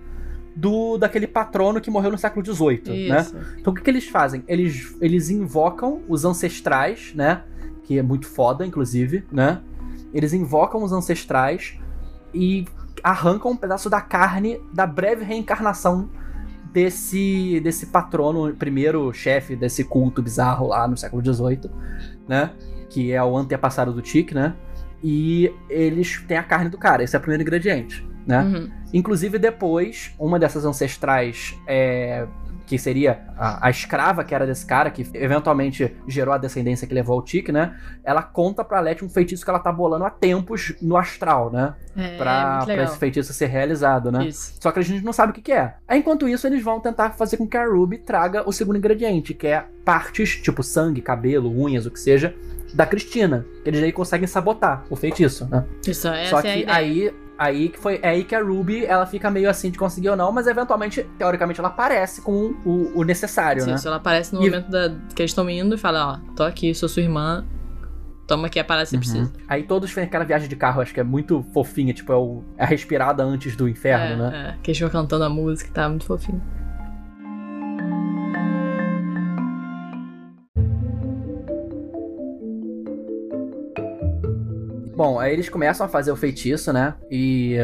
do daquele patrono que morreu no século XVIII, né? Então o que, que eles fazem? Eles, eles invocam os ancestrais, né? Que é muito foda, inclusive, né? Eles invocam os ancestrais e arrancam um pedaço da carne da breve reencarnação desse, desse patrono, primeiro chefe desse culto bizarro lá no século XVIII, né? Que é o antepassado do Tic, né? E eles têm a carne do cara, esse é o primeiro ingrediente, né? Uhum. Inclusive, depois, uma dessas ancestrais, é, que seria a, a escrava que era desse cara, que eventualmente gerou a descendência que levou ao Tic, né? Ela conta pra Letty um feitiço que ela tá bolando há tempos no astral, né? É, Pra, pra esse feitiço ser realizado, né? Isso. Só que a gente não sabe o que, que é. Aí, enquanto isso, eles vão tentar fazer com que a Ruby traga o segundo ingrediente, que é partes, tipo sangue, cabelo, unhas, o que seja, da Cristina. Que eles aí conseguem sabotar o feitiço, né? Isso, essa Só é que ideia. aí, aí que foi é aí que a Ruby ela fica meio assim de conseguir ou não, mas eventualmente, teoricamente, ela aparece com o, o necessário, Sim, né? ela aparece no E- momento da- que eles estão indo e fala, ó, tô aqui, sou sua irmã, toma aqui a parada que você precisa. Uhum. Aí todos fazem aquela viagem de carro, acho que é muito fofinha, tipo, é, o, é a respirada antes do inferno, é, né? é, que eles vão cantando a música, tá muito fofinho. Bom, aí eles começam a fazer o feitiço, né? E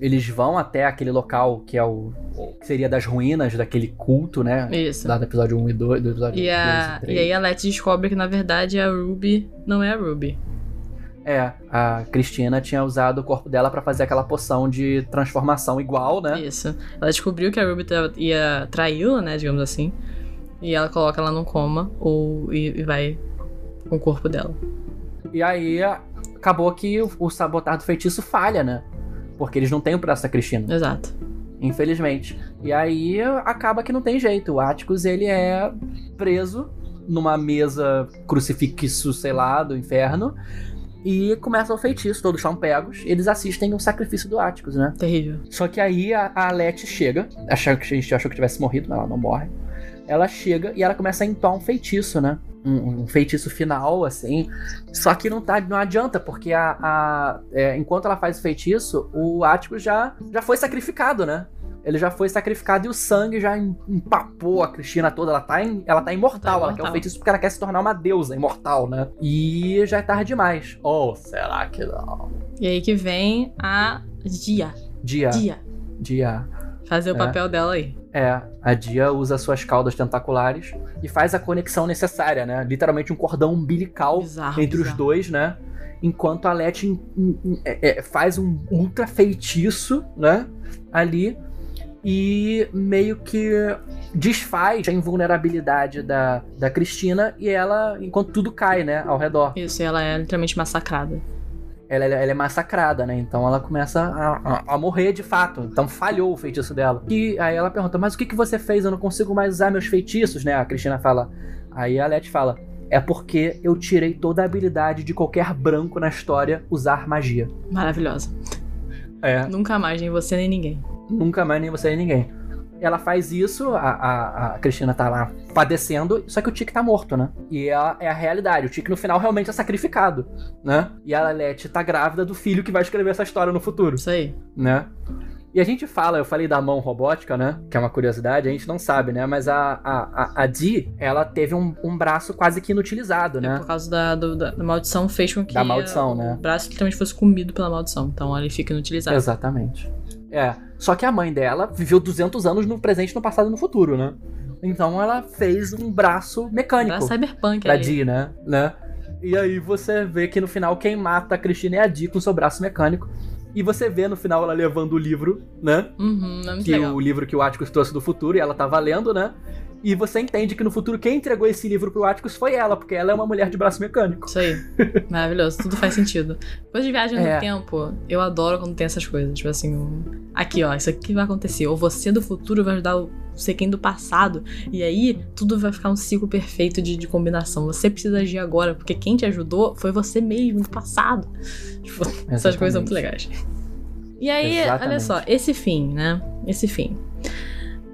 eles vão até aquele local que é o. que seria das ruínas daquele culto, né? Isso. Lá do episódio 1 e 2, do episódio E, 2 a, e 3. e aí a Letty descobre que, na verdade, a Ruby não é a Ruby. É, a Cristina tinha usado o corpo dela pra fazer aquela poção de transformação igual, né? Isso. Ela descobriu que a Ruby ia traí-la, né, digamos assim. E ela coloca ela num coma ou, e, e vai com o corpo dela. E aí acabou que o, o sabotar do feitiço falha, né? Porque eles não têm o braço da Cristina, Exato. infelizmente. E aí acaba que não tem jeito. O Atticus, ele é preso numa mesa crucifixo, sei lá, do inferno. E começa o feitiço, todos são pegos. Eles assistem o sacrifício do Atticus, né? Terrível. Só que aí a, a Letty chega, achando que a gente achou que tivesse morrido, mas ela não morre. Ela chega e ela começa a entoar um feitiço, né? Um, um feitiço final, assim. Só que não, tá, não adianta, porque a, a- é, enquanto ela faz o feitiço, o Atticus já, já foi sacrificado, né? Ele já foi sacrificado e o sangue já em- empapou a Cristina toda. Ela tá, em- ela tá imortal. Tá Ela quer imortal. feitiço porque ela quer se tornar uma deusa imortal, né? E já é tarde demais. Ou será que não? E aí que vem a Dia. Dia. Dia. Dia. Fazer o É. papel dela aí. É, a Dia usa suas caudas tentaculares e faz a conexão necessária, né? Literalmente um cordão umbilical Bizarro. entre os bizarro. dois, né? Enquanto a Letty é- é, faz um ultra feitiço, né? Ali. E meio que desfaz a invulnerabilidade da, da Cristina e ela, enquanto tudo cai, né? Ao redor. Isso, e ela é literalmente massacrada. Ela, ela é massacrada, né? Então ela começa a, a- a morrer de fato. Então falhou o feitiço dela. E aí ela pergunta: Mas o que, que você fez? Eu não consigo mais usar meus feitiços, né? A Cristina fala. Aí a Letty fala: É porque eu tirei toda a habilidade de qualquer branco na história usar magia. Maravilhosa. É. Nunca mais, nem você nem ninguém. Nunca mais nem você nem ninguém. Ela faz isso, a, a, a Cristina tá lá padecendo, só que o Tic tá morto, né? E é a, é a realidade. O Tic no final realmente é sacrificado, né? E a Letty tá grávida do filho que vai escrever essa história no futuro. Isso aí. né? E a gente fala, eu falei da mão robótica, né? Que é uma curiosidade, a gente não sabe, né? Mas a, a, a, a Dee, ela teve um, um braço quase que inutilizado, É né? por causa da, do- da, da maldição fez com que Da maldição, o né? braço literalmente fosse comido pela maldição. Então ele fica inutilizado. Exatamente. É. Só que a mãe dela viveu 200 anos no presente, no passado e no futuro, né? Então ela fez um braço mecânico Da cyberpunk pra ali. Dee, né? né? E aí você vê que no final quem mata a Cristina é a Dee com seu braço mecânico. E você vê no final ela levando o livro, né? Uhum, é que legal. o livro que o Atticus trouxe do futuro e ela tava lendo, né? E você entende que no futuro quem entregou esse livro pro Atticus foi ela, porque ela é uma mulher de braço mecânico. Isso aí. Maravilhoso. Tudo faz sentido. Depois de viagem É. no tempo, eu adoro quando tem essas coisas. Tipo assim, um- aqui ó, isso aqui vai acontecer. Ou você do futuro vai ajudar o você quem do passado. E aí, tudo vai ficar um ciclo perfeito de, de combinação. Você precisa agir agora, porque quem te ajudou foi você mesmo do passado. Tipo, essas coisas são muito legais. E aí, Exatamente. olha só, esse fim, né? Esse fim.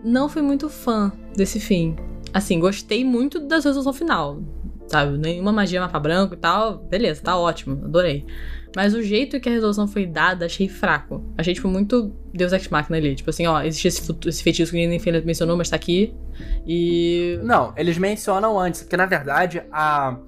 Não fui muito fã desse fim. Assim, gostei muito da resolução final. Sabe? Nenhuma magia mapa branco e tal. Beleza, tá ótimo. Adorei. Mas o jeito que a resolução foi dada, achei fraco. Achei, tipo, muito Deus Ex Machina ali. Tipo assim, ó, existe esse, esse feitiço que ninguém mencionou, mas tá aqui. E. Não, eles mencionam antes, porque na verdade a,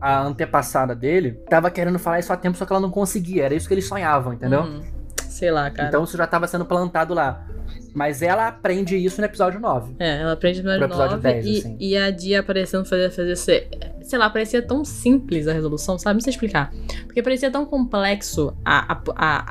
a antepassada dele tava querendo falar isso há tempo, só que ela não conseguia. Era isso que eles sonhavam, entendeu? Uhum. Sei lá, cara. Então isso já tava sendo plantado lá. Mas ela aprende isso no episódio 9. É, ela aprende no episódio 9 10, e, assim. e a Dia aparecendo fazer, fazer ser, sei lá, parecia tão simples a resolução, sabe? Não sei explicar. Porque parecia tão complexo a, a-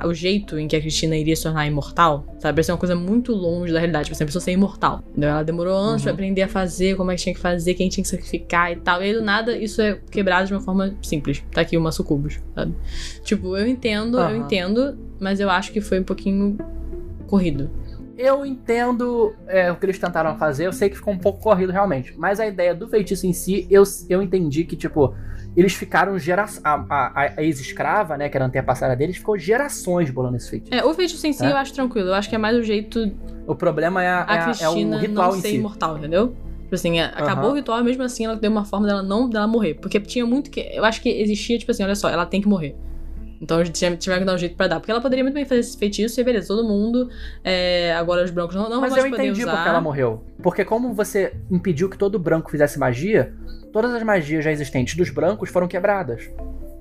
a- o jeito em que a Cristina iria se tornar imortal, sabe? Parecia uma coisa muito longe da realidade, tipo assim, a pessoa ser imortal. Entendeu? Ela demorou anos Uhum. pra aprender a fazer, como é que tinha que fazer, quem tinha que sacrificar e tal. E aí do nada isso é quebrado de uma forma simples. Tá aqui uma sucubus, sabe? Tipo, eu entendo, eu Aham. entendo, mas eu acho que foi um pouquinho corrido. Eu entendo é, o que eles tentaram fazer, eu sei que ficou um pouco corrido realmente. Mas a ideia do feitiço em si, eu, eu entendi que, tipo, eles ficaram gerações. A, a, a ex-escrava, né, que era a antepassada deles, ficou gerações bolando esse feitiço. É, o feitiço em si É. eu acho tranquilo. Eu acho que é mais o jeito O problema é, a- a é, a- é Cristina o ritual não em ser si. imortal, entendeu? Tipo assim, é, acabou Aham. o ritual, mesmo assim ela deu uma forma dela não dela morrer. Porque tinha muito que. Eu acho que existia, tipo assim, olha só, ela tem que morrer. Então a gente tinha- que dar um jeito pra dar. Porque ela poderia muito bem fazer esse feitiço e beleza, todo mundo. é, agora os brancos não, não Mas eu entendi usar. porque ela morreu. Porque como você impediu que todo branco fizesse magia, todas as magias já existentes dos brancos foram quebradas.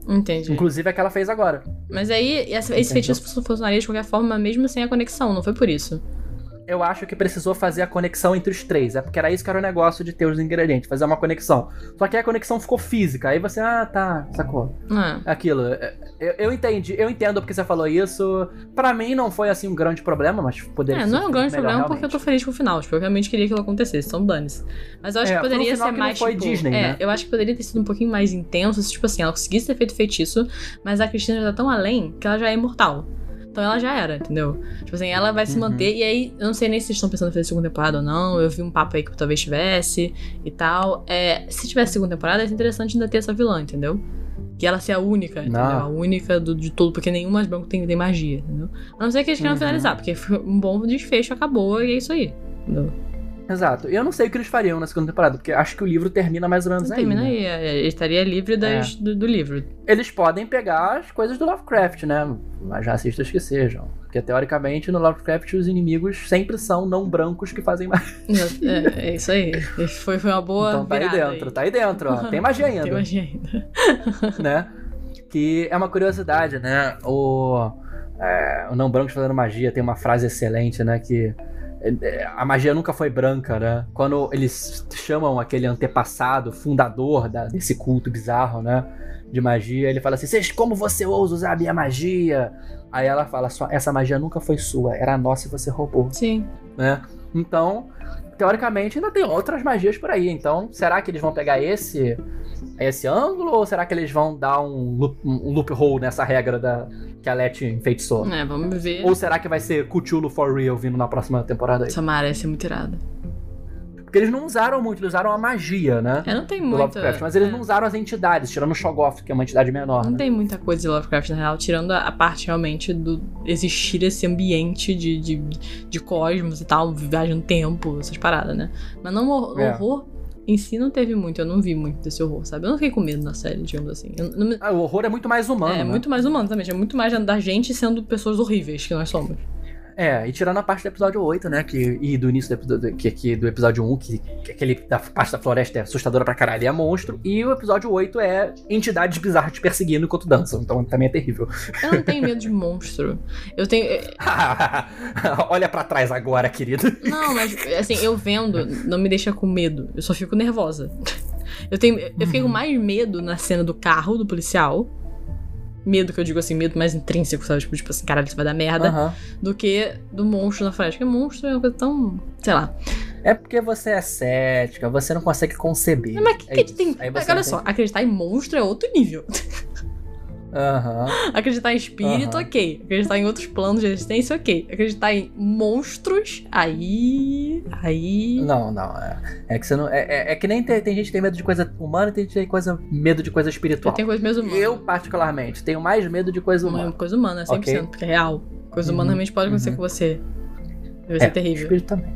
Entendi. Inclusive a que ela fez agora. Mas aí, esse feitiço funcionaria de qualquer forma, mesmo sem a conexão, não foi por isso. Eu acho que precisou fazer a conexão entre os três. É porque era isso que era o negócio de ter os ingredientes, fazer uma conexão. Só que a conexão ficou física. Aí você, ah, tá, sacou. Ah, Aquilo. é, Eu, eu entendi, eu entendo porque você falou isso. Pra mim não foi assim um grande problema, mas poderia É, ser não é um grande melhor, problema porque eu tô realmente. feliz com o final. Tipo, eu realmente queria que aquilo acontecesse, são danes. Mas eu acho É, que poderia ser que mais. foi tipo, Disney, é, né? eu acho que poderia ter sido um pouquinho mais intenso se, tipo assim, ela conseguisse ter feito feitiço, mas a Cristina já tá tão além que ela já é imortal. Então ela já era, entendeu? Tipo assim, ela vai se Uhum. manter. E aí, eu não sei nem se vocês estão pensando em fazer segunda temporada ou não. Eu vi um papo aí que talvez tivesse e tal. É, se tivesse segunda temporada, é interessante ainda ter essa vilã, entendeu? Que ela ser a única, entendeu? Não. A única do, de tudo, porque nenhum mais branco tem, tem magia, entendeu? A não ser que eles queiram Uhum. finalizar, porque foi um bom desfecho, acabou e é isso aí. Entendeu? Exato. Eu não sei o que eles fariam na segunda temporada, porque acho que o livro termina mais ou menos Não aí. termina né? aí, é, estaria livre das, do, do livro. Eles podem pegar as coisas do Lovecraft, né? Mas racistas que sejam. Porque teoricamente no Lovecraft os inimigos sempre são não brancos que fazem mais. É, é isso aí. Foi, foi uma boa então tá aí dentro, tá aí dentro, ó. Tem magia ainda. Tem magia ainda. né? Que é uma curiosidade, né? O, é, o não branco fazendo magia tem uma frase excelente, né? Que é, a magia nunca foi branca, né? Quando eles chamam aquele antepassado, fundador da- desse culto bizarro, né? De magia, ele fala assim: "Vocês, como você ousa usar a minha magia? Aí ela fala: "Só essa magia nunca foi sua, era nossa e você roubou, Sim. né? Então, teoricamente, ainda tem outras magias por aí. Então, será que eles vão pegar esse esse ângulo ou será que eles vão dar um, loop, um loophole nessa regra da que a Let enfeitiçou? É, vamos ver. Ou será que vai ser Cthulhu for real vindo na próxima temporada aí? Samara ia ser muito irada. Porque eles não usaram muito, eles usaram a magia, né? É, não tem Do muita. Lovecraft, mas eles é. não usaram as entidades, tirando o Shoggoth, que é uma entidade menor, Não né? tem muita coisa de Lovecraft na real, tirando a, a parte realmente do existir esse ambiente de, de, de cosmos e tal, viagem no tempo, essas paradas, né? Mas não o É. horror em si não teve muito, eu não vi muito desse horror, sabe? Eu não fiquei com medo na série, digamos assim. Não Ah, o horror é muito mais humano, é né? muito mais humano também, é muito mais da gente sendo pessoas horríveis que nós somos. É, e tirando a parte do episódio 8, né? Que, e do início do episódio, que, que, do episódio 1, que, que aquele da parte da floresta é assustadora pra caralho e é monstro. E o episódio 8 é entidades bizarras te perseguindo enquanto dançam. Então também é terrível. Eu não tenho medo de monstro. Eu tenho. Olha pra trás agora, querido. Não, mas assim, eu vendo não me deixa com medo. Eu só fico nervosa. Eu tenho. Eu fiquei com mais medo na cena do carro do policial. Medo que eu digo assim, medo mais intrínseco, sabe? Tipo, tipo assim, caralho, isso vai dar merda. Aham. Do que do monstro na floresta. Porque monstro é uma coisa tão. Sei lá. É porque você é cética, você não consegue conceber. Mas que, É que tem. Aí você olha não só, tem- acreditar em monstro é outro nível. Aham. Acreditar em espírito, Aham. ok. Acreditar em outros planos de existência, ok. Acreditar em monstros, aí. Aí. Não, não. É, é que você não. É, é- é que nem tem, tem gente que tem medo de coisa humana e tem gente que tem coisa, medo de coisa Eu espiritual. tenho coisa mesmo humana. Eu, particularmente, tenho mais medo de coisa Uma humana. coisa humana, 100%, Ok. porque é real. Coisa Uhum, humana realmente pode acontecer uhum. com você. Vai É, ser terrível. Espírito também.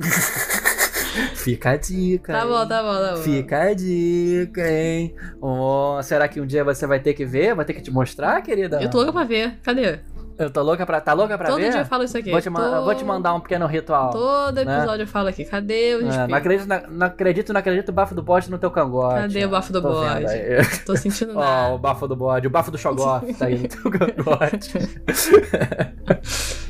Fica a dica. Tá bom, tá bom, tá bom. Fica a dica, hein? Oh, será que um dia você vai ter que ver? Vai ter que te mostrar, querida? Eu tô louca pra ver. Cadê? Eu tô louca pra. Tá louca pra Todo ver? dia eu falo isso aqui. Vou te, vou te mandar um pequeno ritual. Todo né? episódio eu falo aqui. Cadê o É, não acredito, não acredito, não acredito o bafo do bode no teu cangote. Cadê o bafo do Tô bode? Tô sentindo Ó, nada. o bafo do bode, o bafo do Shogoth tá aí no teu cangote.